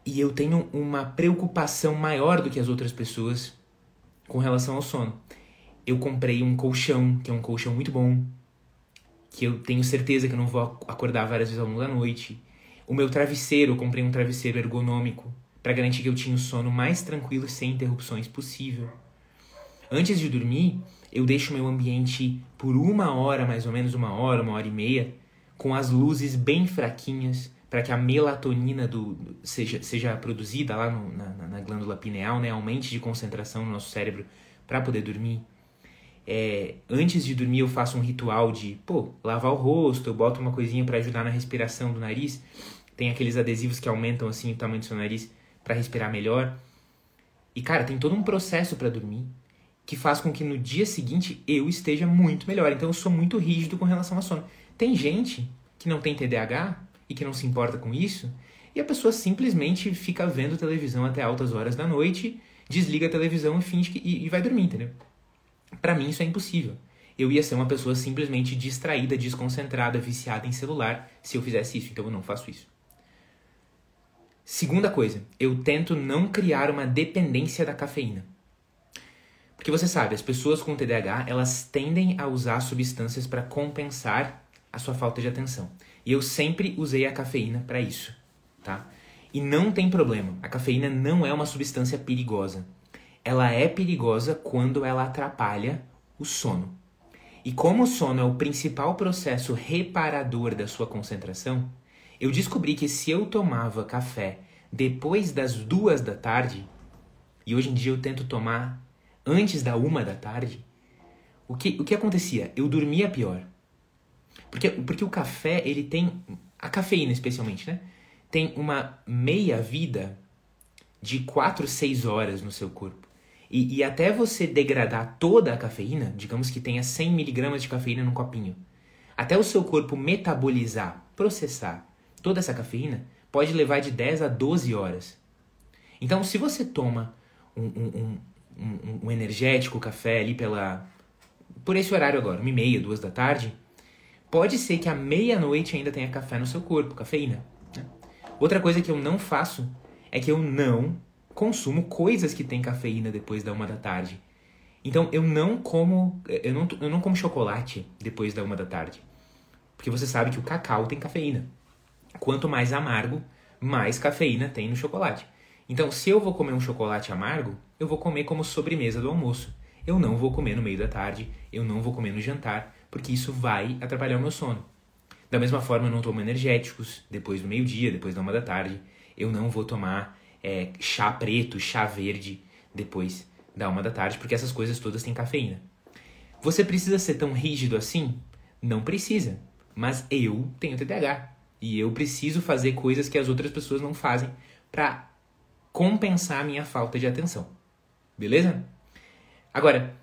E eu tenho uma preocupação maior do que as outras pessoas com relação ao sono. Eu comprei um colchão, que é um colchão muito bom, que eu tenho certeza que eu não vou acordar várias vezes ao longo da noite. O meu travesseiro, eu comprei um travesseiro ergonômico, para garantir que eu tinha o sono mais tranquilo e sem interrupções possível. Antes de dormir, eu deixo meu ambiente por uma hora, mais ou menos uma hora, uma hora e meia, com as luzes bem fraquinhas, para que a melatonina do, seja, seja produzida lá no, na, na, glândula pineal, né, aumente de concentração no nosso cérebro para poder dormir. É, antes de dormir eu faço um ritual de, pô, lavar o rosto, eu boto uma coisinha para ajudar na respiração do nariz. Tem aqueles adesivos que aumentam assim o tamanho do seu nariz para respirar melhor. E cara, tem todo um processo para dormir que faz com que no dia seguinte eu esteja muito melhor. Então eu sou muito rígido com relação ao sono. Tem gente que não tem TDAH e que não se importa com isso, e a pessoa simplesmente fica vendo televisão até altas horas da noite, desliga a televisão e finge que e, e vai dormir, entendeu? Para mim isso é impossível. Eu ia ser uma pessoa simplesmente distraída, desconcentrada, viciada em celular se eu fizesse isso, então eu não faço isso. Segunda coisa, eu tento não criar uma dependência da cafeína. Porque você sabe, as pessoas com TDAH, elas tendem a usar substâncias para compensar a sua falta de atenção. E eu sempre usei a cafeína para isso, tá? E não tem problema. A cafeína não é uma substância perigosa. Ela é perigosa quando ela atrapalha o sono. E como o sono é o principal processo reparador da sua concentração, eu descobri que se eu tomava café depois das duas da tarde, e hoje em dia eu tento tomar antes da uma da tarde, o que, o que acontecia? Eu dormia pior. Porque, porque o café, ele tem. A cafeína, especialmente, né? Tem uma meia vida de 4, 6 horas no seu corpo. E, e até você degradar toda a cafeína, digamos que tenha 100 miligramas de cafeína num copinho, até o seu corpo metabolizar, processar toda essa cafeína, pode levar de 10 a 12 horas. Então, se você toma um, um, um, um energético café ali pela por esse horário agora, uma e meia, duas da tarde, pode ser que à meia-noite ainda tenha café no seu corpo, cafeína. Né? Outra coisa que eu não faço é que eu não consumo coisas que têm cafeína depois da uma da tarde. Então eu não como eu não, eu não como chocolate depois da uma da tarde. Porque você sabe que o cacau tem cafeína. Quanto mais amargo, mais cafeína tem no chocolate. Então, se eu vou comer um chocolate amargo, eu vou comer como sobremesa do almoço. Eu não vou comer no meio da tarde, eu não vou comer no jantar, porque isso vai atrapalhar o meu sono. Da mesma forma, eu não tomo energéticos depois do meio-dia, depois da uma da tarde. Eu não vou tomar é, chá preto, chá verde depois da uma da tarde, porque essas coisas todas têm cafeína. Você precisa ser tão rígido assim? Não precisa. Mas eu tenho TDAH. E eu preciso fazer coisas que as outras pessoas não fazem para compensar a minha falta de atenção. Beleza? Agora,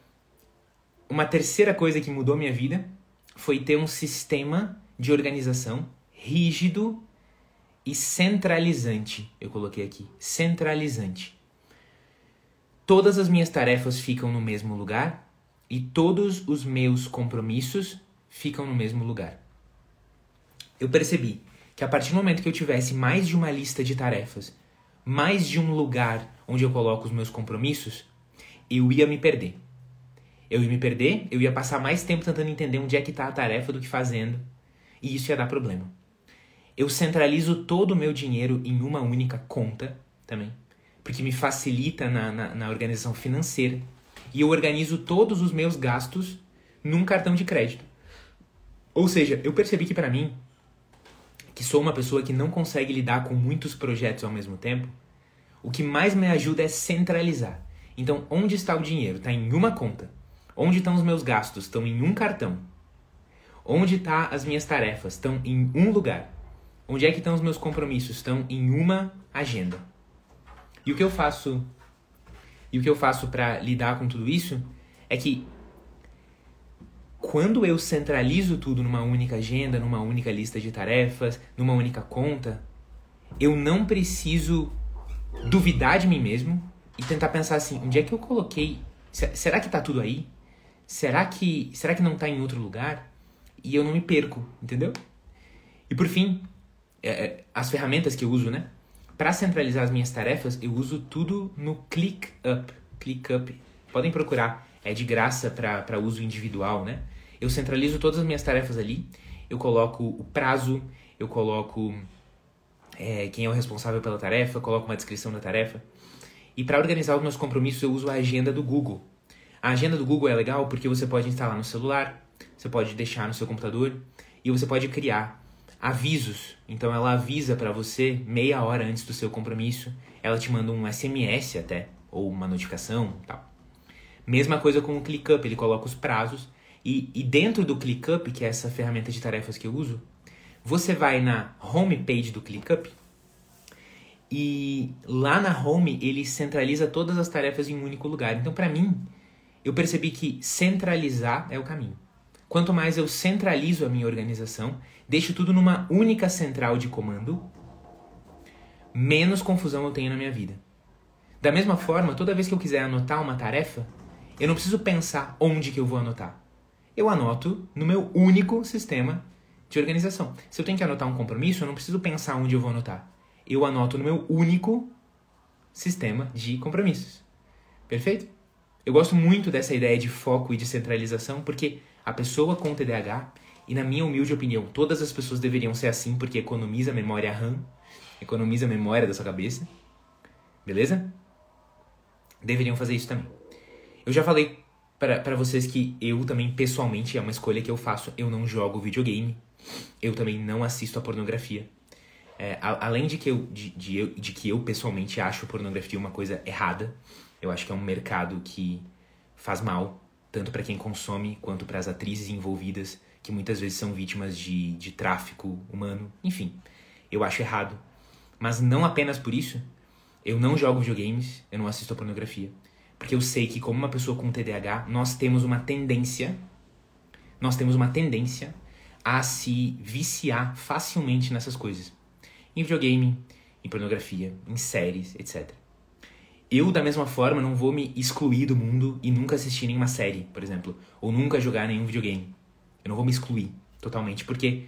uma terceira coisa que mudou minha vida foi ter um sistema de organização rígido e centralizante. Eu coloquei aqui, centralizante. Todas as minhas tarefas ficam no mesmo lugar e todos os meus compromissos ficam no mesmo lugar. Eu percebi que a partir do momento que eu tivesse mais de uma lista de tarefas, mais de um lugar onde eu coloco os meus compromissos, eu ia me perder. Eu ia me perder, eu ia passar mais tempo tentando entender onde é que está a tarefa do que fazendo, e isso ia dar problema. Eu centralizo todo o meu dinheiro em uma única conta também, porque me facilita na, na, na organização financeira, e eu organizo todos os meus gastos num cartão de crédito. Ou seja, eu percebi que para mim que sou uma pessoa que não consegue lidar com muitos projetos ao mesmo tempo, o que mais me ajuda é centralizar. Então, onde está o dinheiro? Está em uma conta. Onde estão os meus gastos? Estão em um cartão. Onde estão tá as minhas tarefas? Estão em um lugar. Onde é que estão os meus compromissos? Estão em uma agenda. E o que eu faço? E o que eu faço para lidar com tudo isso é que quando eu centralizo tudo numa única agenda, numa única lista de tarefas, numa única conta, eu não preciso duvidar de mim mesmo e tentar pensar assim, onde é que eu coloquei? Será que tá tudo aí? Será que será que não tá em outro lugar? E eu não me perco, entendeu? E por fim, é, é as ferramentas que eu uso, né? Para centralizar as minhas tarefas, eu uso tudo no ClickUp. ClickUp. Podem procurar, é de graça para uso individual, né? Eu centralizo todas as minhas tarefas ali, eu coloco o prazo, eu coloco é, quem é o responsável pela tarefa, coloco uma descrição da tarefa. E para organizar os meus compromissos, eu uso a agenda do Google. A agenda do Google é legal porque você pode instalar no celular, você pode deixar no seu computador e você pode criar avisos. Então ela avisa para você meia hora antes do seu compromisso, ela te manda um SMS até ou uma notificação, tal. Mesma coisa com o ClickUp, ele coloca os prazos e, e dentro do ClickUp, que é essa ferramenta de tarefas que eu uso, você vai na home page do ClickUp e lá na home ele centraliza todas as tarefas em um único lugar. Então, para mim, eu percebi que centralizar é o caminho. Quanto mais eu centralizo a minha organização, deixo tudo numa única central de comando, menos confusão eu tenho na minha vida. Da mesma forma, toda vez que eu quiser anotar uma tarefa, eu não preciso pensar onde que eu vou anotar eu anoto no meu único sistema de organização. Se eu tenho que anotar um compromisso, eu não preciso pensar onde eu vou anotar. Eu anoto no meu único sistema de compromissos. Perfeito? Eu gosto muito dessa ideia de foco e de centralização porque a pessoa com TDAH, e na minha humilde opinião, todas as pessoas deveriam ser assim porque economiza memória RAM, economiza a memória da sua cabeça. Beleza? Deveriam fazer isso também. Eu já falei para vocês que eu também, pessoalmente, é uma escolha que eu faço. Eu não jogo videogame. Eu também não assisto a pornografia. É, a, além de que, eu, de, de, eu, de que eu, pessoalmente, acho pornografia uma coisa errada. Eu acho que é um mercado que faz mal, tanto para quem consome quanto para as atrizes envolvidas, que muitas vezes são vítimas de, de tráfico humano. Enfim, eu acho errado. Mas não apenas por isso, eu não jogo videogames, eu não assisto a pornografia. Porque eu sei que, como uma pessoa com TDAH, nós temos uma tendência, nós temos uma tendência a se viciar facilmente nessas coisas. Em videogame, em pornografia, em séries, etc. Eu, da mesma forma, não vou me excluir do mundo e nunca assistir nenhuma série, por exemplo, ou nunca jogar nenhum videogame. Eu não vou me excluir totalmente, porque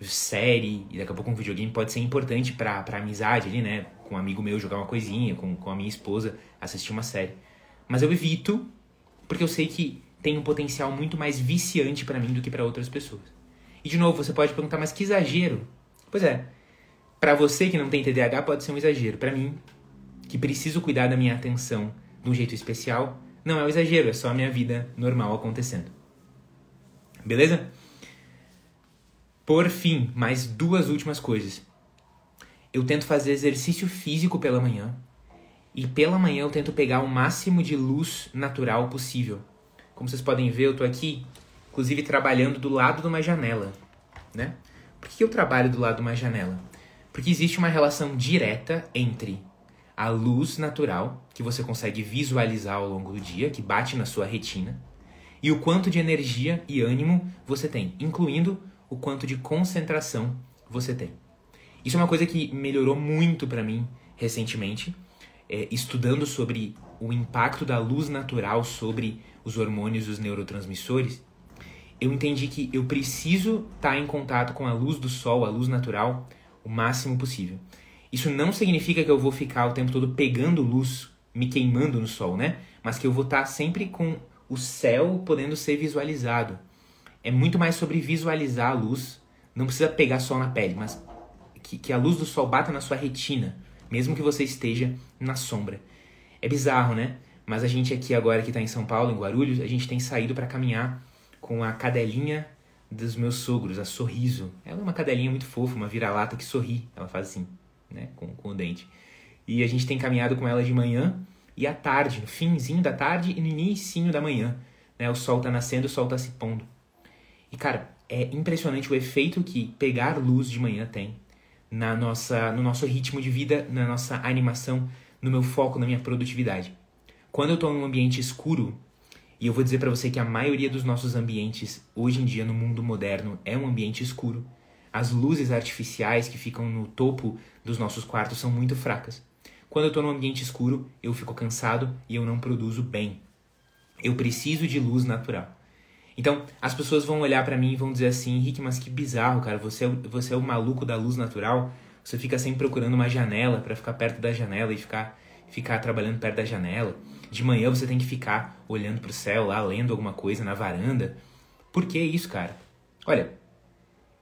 série e daqui a pouco um videogame pode ser importante pra, pra amizade ali, né? Com um amigo meu jogar uma coisinha, com, com a minha esposa assistir uma série. Mas eu evito porque eu sei que tem um potencial muito mais viciante para mim do que para outras pessoas. E de novo, você pode perguntar, mas que exagero? Pois é. Para você que não tem TDAH pode ser um exagero. Para mim, que preciso cuidar da minha atenção de um jeito especial, não é um exagero, é só a minha vida normal acontecendo. Beleza? Por fim, mais duas últimas coisas. Eu tento fazer exercício físico pela manhã e pela manhã eu tento pegar o máximo de luz natural possível. Como vocês podem ver, eu tô aqui, inclusive trabalhando do lado de uma janela, né? Por que eu trabalho do lado de uma janela? Porque existe uma relação direta entre a luz natural que você consegue visualizar ao longo do dia, que bate na sua retina, e o quanto de energia e ânimo você tem, incluindo o quanto de concentração você tem. Isso é uma coisa que melhorou muito para mim recentemente é, estudando sobre o impacto da luz natural sobre os hormônios e os neurotransmissores, eu entendi que eu preciso estar tá em contato com a luz do sol, a luz natural, o máximo possível. Isso não significa que eu vou ficar o tempo todo pegando luz, me queimando no sol, né? Mas que eu vou estar tá sempre com o céu podendo ser visualizado. É muito mais sobre visualizar a luz. Não precisa pegar sol na pele, mas que, que a luz do sol bata na sua retina mesmo que você esteja na sombra. É bizarro, né? Mas a gente aqui agora que está em São Paulo, em Guarulhos, a gente tem saído para caminhar com a cadelinha dos meus sogros, a Sorriso. Ela é uma cadelinha muito fofa, uma vira-lata que sorri. Ela faz assim, né? Com, com o dente. E a gente tem caminhado com ela de manhã e à tarde, no finzinho da tarde e no início da manhã. Né? O sol está nascendo, o sol está se pondo. E, cara, é impressionante o efeito que pegar luz de manhã tem na nossa, no nosso ritmo de vida, na nossa animação, no meu foco, na minha produtividade. Quando eu estou em um ambiente escuro, e eu vou dizer para você que a maioria dos nossos ambientes hoje em dia no mundo moderno é um ambiente escuro. As luzes artificiais que ficam no topo dos nossos quartos são muito fracas. Quando eu estou num ambiente escuro, eu fico cansado e eu não produzo bem. Eu preciso de luz natural. Então, as pessoas vão olhar para mim e vão dizer assim, Henrique, mas que bizarro, cara, você é, você é o maluco da luz natural, você fica sempre procurando uma janela para ficar perto da janela e ficar, ficar trabalhando perto da janela. De manhã você tem que ficar olhando pro céu lá, lendo alguma coisa na varanda. Por que isso, cara? Olha,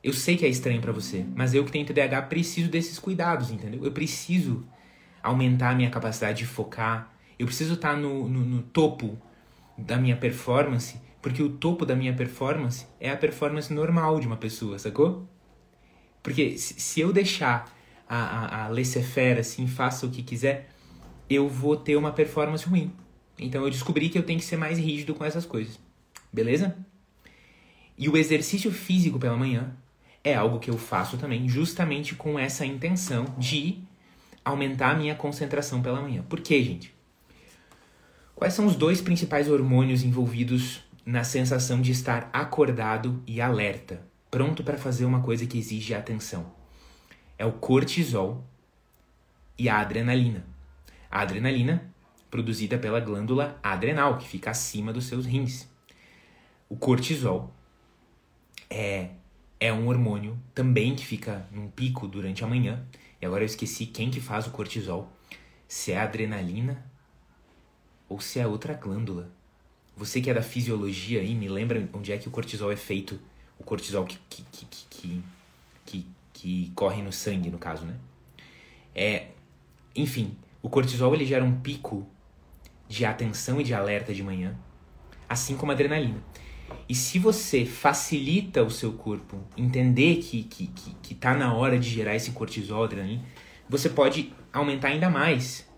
eu sei que é estranho para você, mas eu que tenho TDAH preciso desses cuidados, entendeu? Eu preciso aumentar a minha capacidade de focar, eu preciso estar tá no, no, no topo da minha performance porque o topo da minha performance é a performance normal de uma pessoa, sacou? Porque se eu deixar a, a, a laissez-faire, assim, faça o que quiser, eu vou ter uma performance ruim. Então eu descobri que eu tenho que ser mais rígido com essas coisas. Beleza? E o exercício físico pela manhã é algo que eu faço também, justamente com essa intenção de aumentar a minha concentração pela manhã. Por quê, gente? Quais são os dois principais hormônios envolvidos na sensação de estar acordado e alerta, pronto para fazer uma coisa que exige atenção. É o cortisol e a adrenalina. A adrenalina, produzida pela glândula adrenal, que fica acima dos seus rins. O cortisol é, é um hormônio também que fica num pico durante a manhã. E agora eu esqueci quem que faz o cortisol. Se é a adrenalina ou se é outra glândula. Você que é da fisiologia aí, me lembra onde é que o cortisol é feito? O cortisol que, que, que, que, que, que corre no sangue, no caso, né? É, enfim, o cortisol ele gera um pico de atenção e de alerta de manhã, assim como a adrenalina. E se você facilita o seu corpo entender que, que, que, que tá na hora de gerar esse cortisol, adrenalina, você pode aumentar ainda mais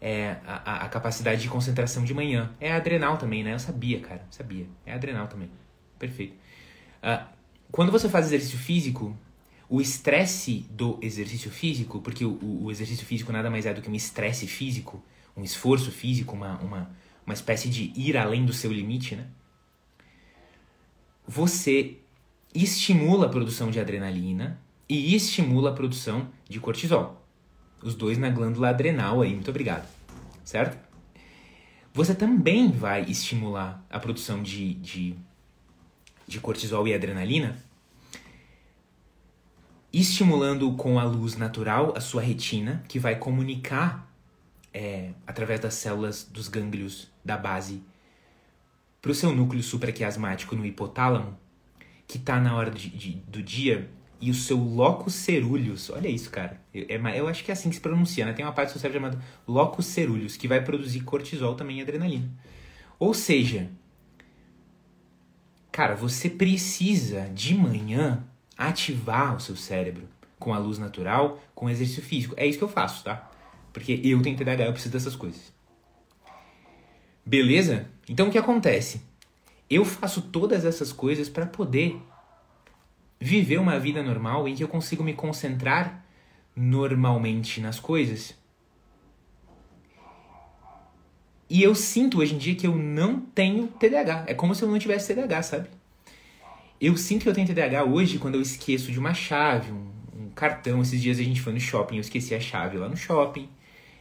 é, a, a, capacidade de concentração de manhã. É adrenal também, né? Eu sabia, cara. Sabia. É adrenal também. Perfeito. Uh, quando você faz exercício físico, o estresse do exercício físico, porque o, o, exercício físico nada mais é do que um estresse físico, um esforço físico, uma, uma, uma espécie de ir além do seu limite, né? Você estimula a produção de adrenalina e estimula a produção de cortisol. Os dois na glândula adrenal aí, muito obrigado. Certo? Você também vai estimular a produção de, de, de cortisol e adrenalina estimulando com a luz natural a sua retina, que vai comunicar é, através das células dos gânglios da base para o seu núcleo supraquiasmático no hipotálamo, que está na hora de, de, do dia, e o seu locus ceruleus, olha isso, cara, eu, é, eu acho que é assim que se pronuncia, né? Tem uma parte do seu cérebro chamada locus ceruleus, que vai produzir cortisol também e adrenalina. Ou seja, cara, você precisa de manhã ativar o seu cérebro com a luz natural, com exercício físico. É isso que eu faço, tá? Porque eu tenho TDAH, eu preciso dessas coisas. Beleza? Então o que acontece? Eu faço todas essas coisas para poder viver uma vida normal em que eu consigo me concentrar normalmente nas coisas. E eu sinto hoje em dia que eu não tenho TDAH. É como se eu não tivesse TDAH, sabe? Eu sinto que eu tenho TDAH hoje quando eu esqueço de uma chave, um, um cartão. Esses dias a gente foi no shopping, eu esqueci a chave lá no shopping.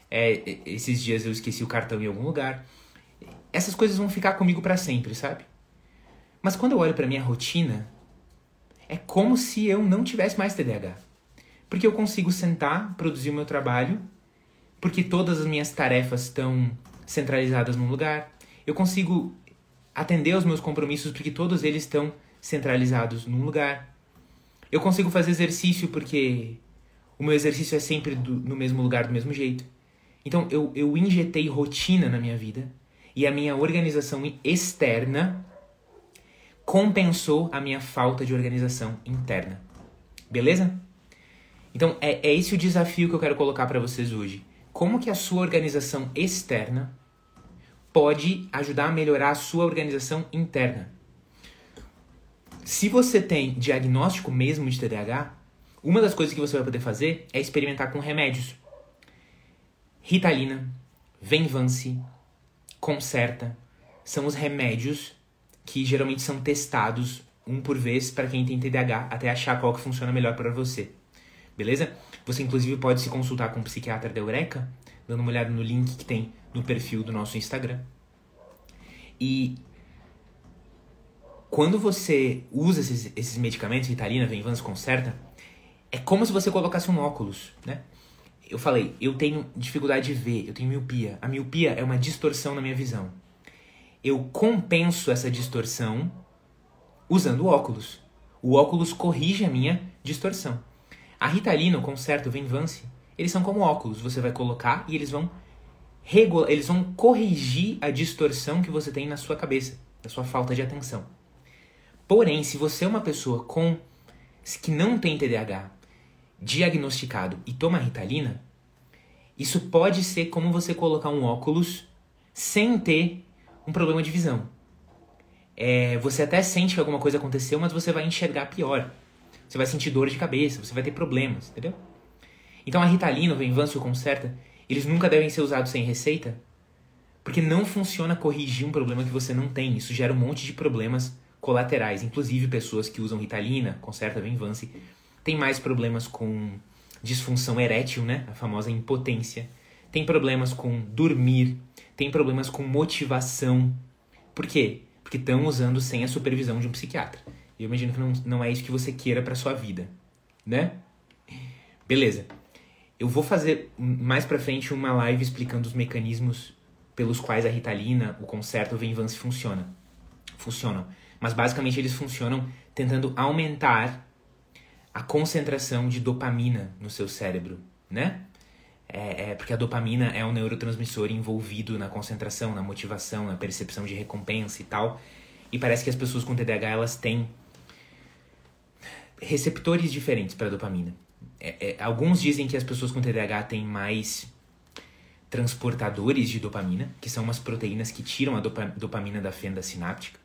É, esses dias eu esqueci o cartão em algum lugar. Essas coisas vão ficar comigo para sempre, sabe? Mas quando eu olho para minha rotina, é como se eu não tivesse mais TDAH. Porque eu consigo sentar, produzir o meu trabalho, porque todas as minhas tarefas estão centralizadas num lugar. Eu consigo atender aos meus compromissos porque todos eles estão centralizados num lugar. Eu consigo fazer exercício porque o meu exercício é sempre do, no mesmo lugar, do mesmo jeito. Então eu, eu injetei rotina na minha vida e a minha organização externa compensou a minha falta de organização interna. Beleza? Então é, é esse o desafio que eu quero colocar para vocês hoje. Como que a sua organização externa pode ajudar a melhorar a sua organização interna? Se você tem diagnóstico mesmo de TDAH, uma das coisas que você vai poder fazer é experimentar com remédios. Ritalina, Venvance, Concerta, são os remédios que geralmente são testados um por vez para quem tem TDAH até achar qual que funciona melhor para você. Beleza? Você inclusive pode se consultar com o psiquiatra da Eureka, dando uma olhada no link que tem no perfil do nosso Instagram. E quando você usa esses, esses medicamentos, Ritalina, Venvance, Concerta, é como se você colocasse um óculos, né? Eu falei, eu tenho dificuldade de ver, eu tenho miopia. A miopia é uma distorção na minha visão. Eu compenso essa distorção usando óculos. O óculos corrige a minha distorção. A Ritalina, o Concerto, o Venvance, eles são como óculos. Você vai colocar e eles vão regular, eles vão corrigir a distorção que você tem na sua cabeça, da sua falta de atenção. Porém, se você é uma pessoa com que não tem TDAH diagnosticado e toma Ritalina, isso pode ser como você colocar um óculos sem ter um problema de visão. É, você até sente que alguma coisa aconteceu, mas você vai enxergar pior. Você vai sentir dor de cabeça, você vai ter problemas, entendeu? Então a Ritalina, o Venvance o Concerta, eles nunca devem ser usados sem receita, porque não funciona corrigir um problema que você não tem. Isso gera um monte de problemas colaterais, inclusive pessoas que usam Ritalina, Concerta, Venvance, tem mais problemas com disfunção erétil, né? A famosa impotência. Tem problemas com dormir, tem problemas com motivação. Por quê? Porque estão usando sem a supervisão de um psiquiatra. Eu imagino que não, não é isso que você queira para sua vida, né? Beleza. Eu vou fazer mais para frente uma live explicando os mecanismos pelos quais a Ritalina, o Concerta, o Venvance funciona. Funcionam. Mas basicamente eles funcionam tentando aumentar a concentração de dopamina no seu cérebro, né? é, é, porque a dopamina é um neurotransmissor envolvido na concentração, na motivação, na percepção de recompensa e tal. E parece que as pessoas com TDAH elas têm receptores diferentes para dopamina. É, é, alguns dizem que as pessoas com TDAH têm mais transportadores de dopamina, que são umas proteínas que tiram a dopamina da fenda sináptica.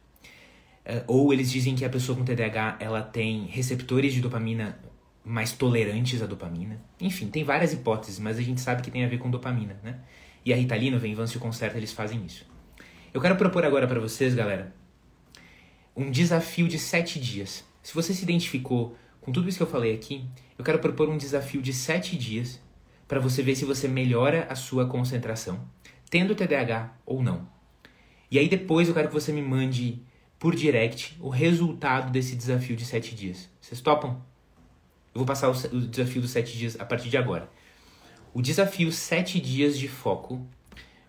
Uh, ou eles dizem que a pessoa com TDAH ela tem receptores de dopamina mais tolerantes à dopamina. Enfim, tem várias hipóteses, mas a gente sabe que tem a ver com dopamina, né? E a Ritalina, o Venvance e o eles fazem isso. Eu quero propor agora para vocês, galera, um desafio de sete dias. Se você se identificou com tudo isso que eu falei aqui, eu quero propor um desafio de sete dias para você ver se você melhora a sua concentração, tendo TDAH ou não. E aí depois eu quero que você me mande por direct o resultado desse desafio de sete dias. Vocês topam? Eu vou passar o, desafio dos sete dias a partir de agora. O desafio sete dias de foco,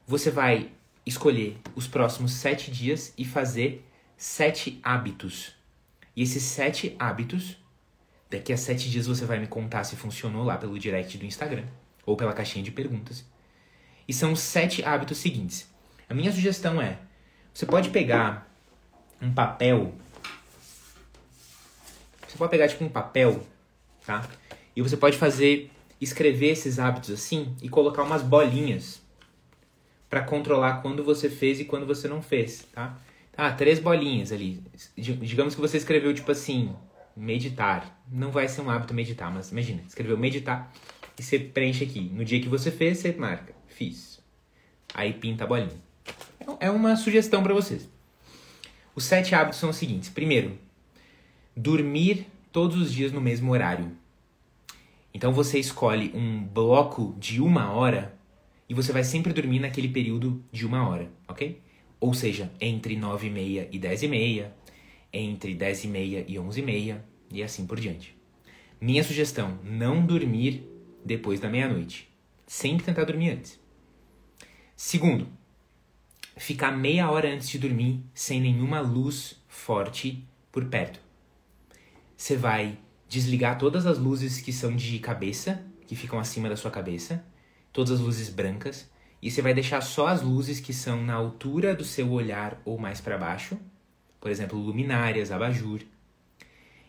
você vai escolher os próximos sete dias e fazer sete hábitos. E esses sete hábitos, daqui a sete dias você vai me contar se funcionou lá pelo direct do Instagram ou pela caixinha de perguntas. E são os sete hábitos seguintes. A minha sugestão é: você pode pegar um papel. Você pode pegar tipo um papel tá? E você pode fazer, escrever esses hábitos assim e colocar umas bolinhas para controlar quando você fez e quando você não fez, tá? Ah, três bolinhas ali. Digamos que você escreveu tipo assim, meditar. Não vai ser um hábito meditar, mas imagina, escreveu meditar e você preenche aqui. No dia que você fez, você marca, fiz. Aí pinta a bolinha. É uma sugestão para vocês. Os sete hábitos são os seguintes. Primeiro, dormir todos os dias no mesmo horário. Então você escolhe um bloco de uma hora e você vai sempre dormir naquele período de uma hora, ok? Ou seja, entre 9 e meia e 10 e meia, entre 10 e meia e 11 e meia e assim por diante. Minha sugestão, não dormir depois da meia-noite. Sempre tentar dormir antes. Segundo, ficar meia hora antes de dormir sem nenhuma luz forte por perto você vai desligar todas as luzes que são de cabeça, que ficam acima da sua cabeça, todas as luzes brancas, e você vai deixar só as luzes que são na altura do seu olhar ou mais para baixo, por exemplo, luminárias, abajur.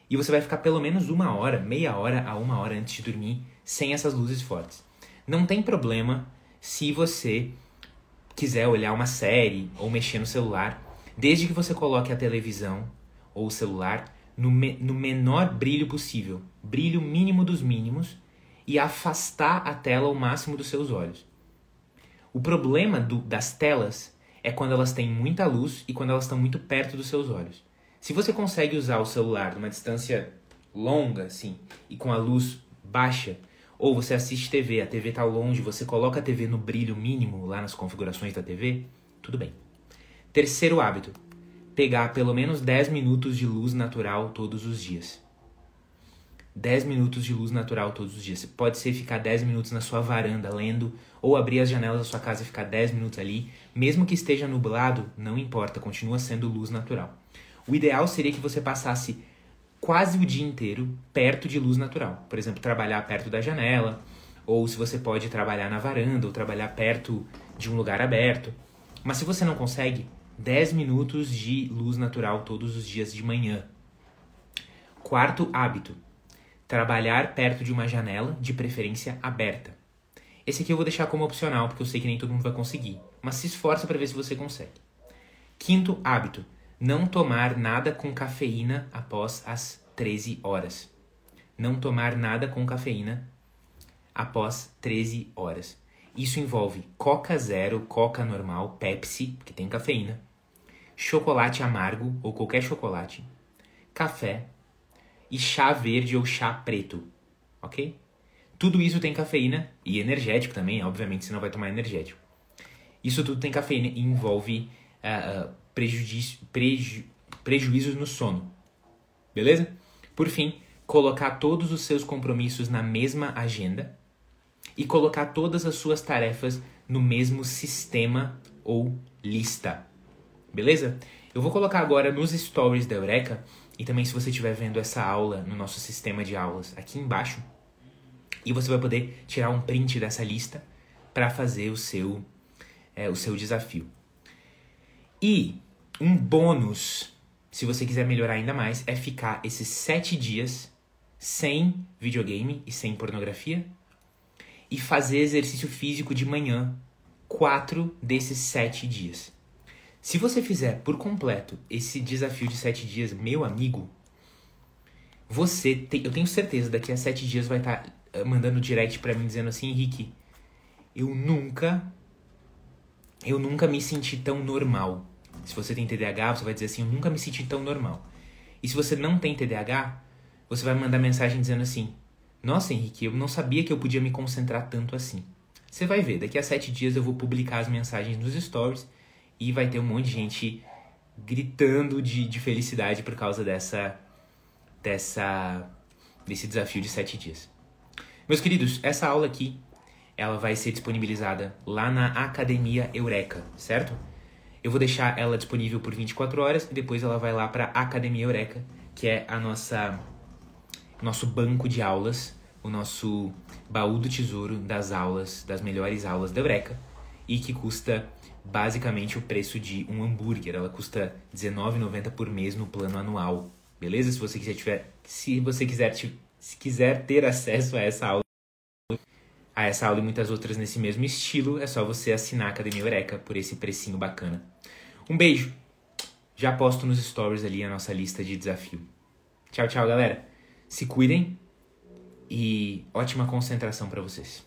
E você vai ficar pelo menos uma hora, meia hora a uma hora antes de dormir sem essas luzes fortes. Não tem problema se você quiser olhar uma série ou mexer no celular, desde que você coloque a televisão ou o celular no, me, no menor brilho possível, brilho mínimo dos mínimos, e afastar a tela ao máximo dos seus olhos. O problema do, das telas é quando elas têm muita luz e quando elas estão muito perto dos seus olhos. Se você consegue usar o celular numa distância longa, assim, e com a luz baixa, ou você assiste TV, a TV está longe, você coloca a TV no brilho mínimo lá nas configurações da TV, tudo bem. Terceiro hábito: pegar pelo menos 10 minutos de luz natural todos os dias. 10 minutos de luz natural todos os dias. Pode ser ficar 10 minutos na sua varanda lendo, ou abrir as janelas da sua casa e ficar 10 minutos ali. Mesmo que esteja nublado, não importa, continua sendo luz natural. O ideal seria que você passasse quase o dia inteiro perto de luz natural. Por exemplo, trabalhar perto da janela, ou se você pode trabalhar na varanda, ou trabalhar perto de um lugar aberto. Mas se você não consegue, 10 minutos de luz natural todos os dias de manhã. Quarto hábito: trabalhar perto de uma janela, de preferência aberta. Esse aqui eu vou deixar como opcional, porque eu sei que nem todo mundo vai conseguir, mas se esforça para ver se você consegue. Quinto hábito: não tomar nada com cafeína após as 13 horas. Não tomar nada com cafeína após 13 horas. Isso envolve Coca Zero, Coca normal, Pepsi, que tem cafeína, chocolate amargo ou qualquer chocolate, café e chá verde ou chá preto, ok? Tudo isso tem cafeína e energético também, obviamente você não vai tomar energético. Isso tudo tem cafeína e envolve uh, uh, preju, prejuízos no sono, beleza? Por fim, colocar todos os seus compromissos na mesma agenda e colocar todas as suas tarefas no mesmo sistema ou lista. Beleza? Eu vou colocar agora nos stories da Eureka e também se você estiver vendo essa aula no nosso sistema de aulas aqui embaixo. E você vai poder tirar um print dessa lista para fazer o seu, é, o seu desafio. E um bônus, se você quiser melhorar ainda mais, é ficar esses sete dias sem videogame e sem pornografia e fazer exercício físico de manhã quatro desses sete dias. Se você fizer por completo esse desafio de sete dias, meu amigo, você tem, eu tenho certeza daqui a sete dias vai estar tá mandando direct para mim dizendo assim, Henrique, eu nunca, eu nunca me senti tão normal. Se você tem TDAH, você vai dizer assim, eu nunca me senti tão normal. E se você não tem TDAH, você vai mandar mensagem dizendo assim, nossa, Henrique, eu não sabia que eu podia me concentrar tanto assim. Você vai ver, daqui a sete dias eu vou publicar as mensagens nos stories e vai ter um monte de gente gritando de, de felicidade por causa dessa, dessa, desse desafio de sete dias. Meus queridos, essa aula aqui, ela vai ser disponibilizada lá na Academia Eureka, certo? Eu vou deixar ela disponível por 24 horas e depois ela vai lá para Academia Eureka, que é a nossa nosso banco de aulas, o nosso baú do tesouro das aulas, das melhores aulas da Eureka, e que custa basicamente o preço de um hambúrguer. Ela custa R$19,90 por mês no plano anual. Beleza? Se você quiser tiver, se você quiser, se quiser ter acesso a essa aula, a essa aula e muitas outras nesse mesmo estilo, é só você assinar a Academia Eureka por esse precinho bacana. Um beijo. Já posto nos stories ali a nossa lista de desafio. Tchau, tchau, galera. Se cuidem e ótima concentração para vocês.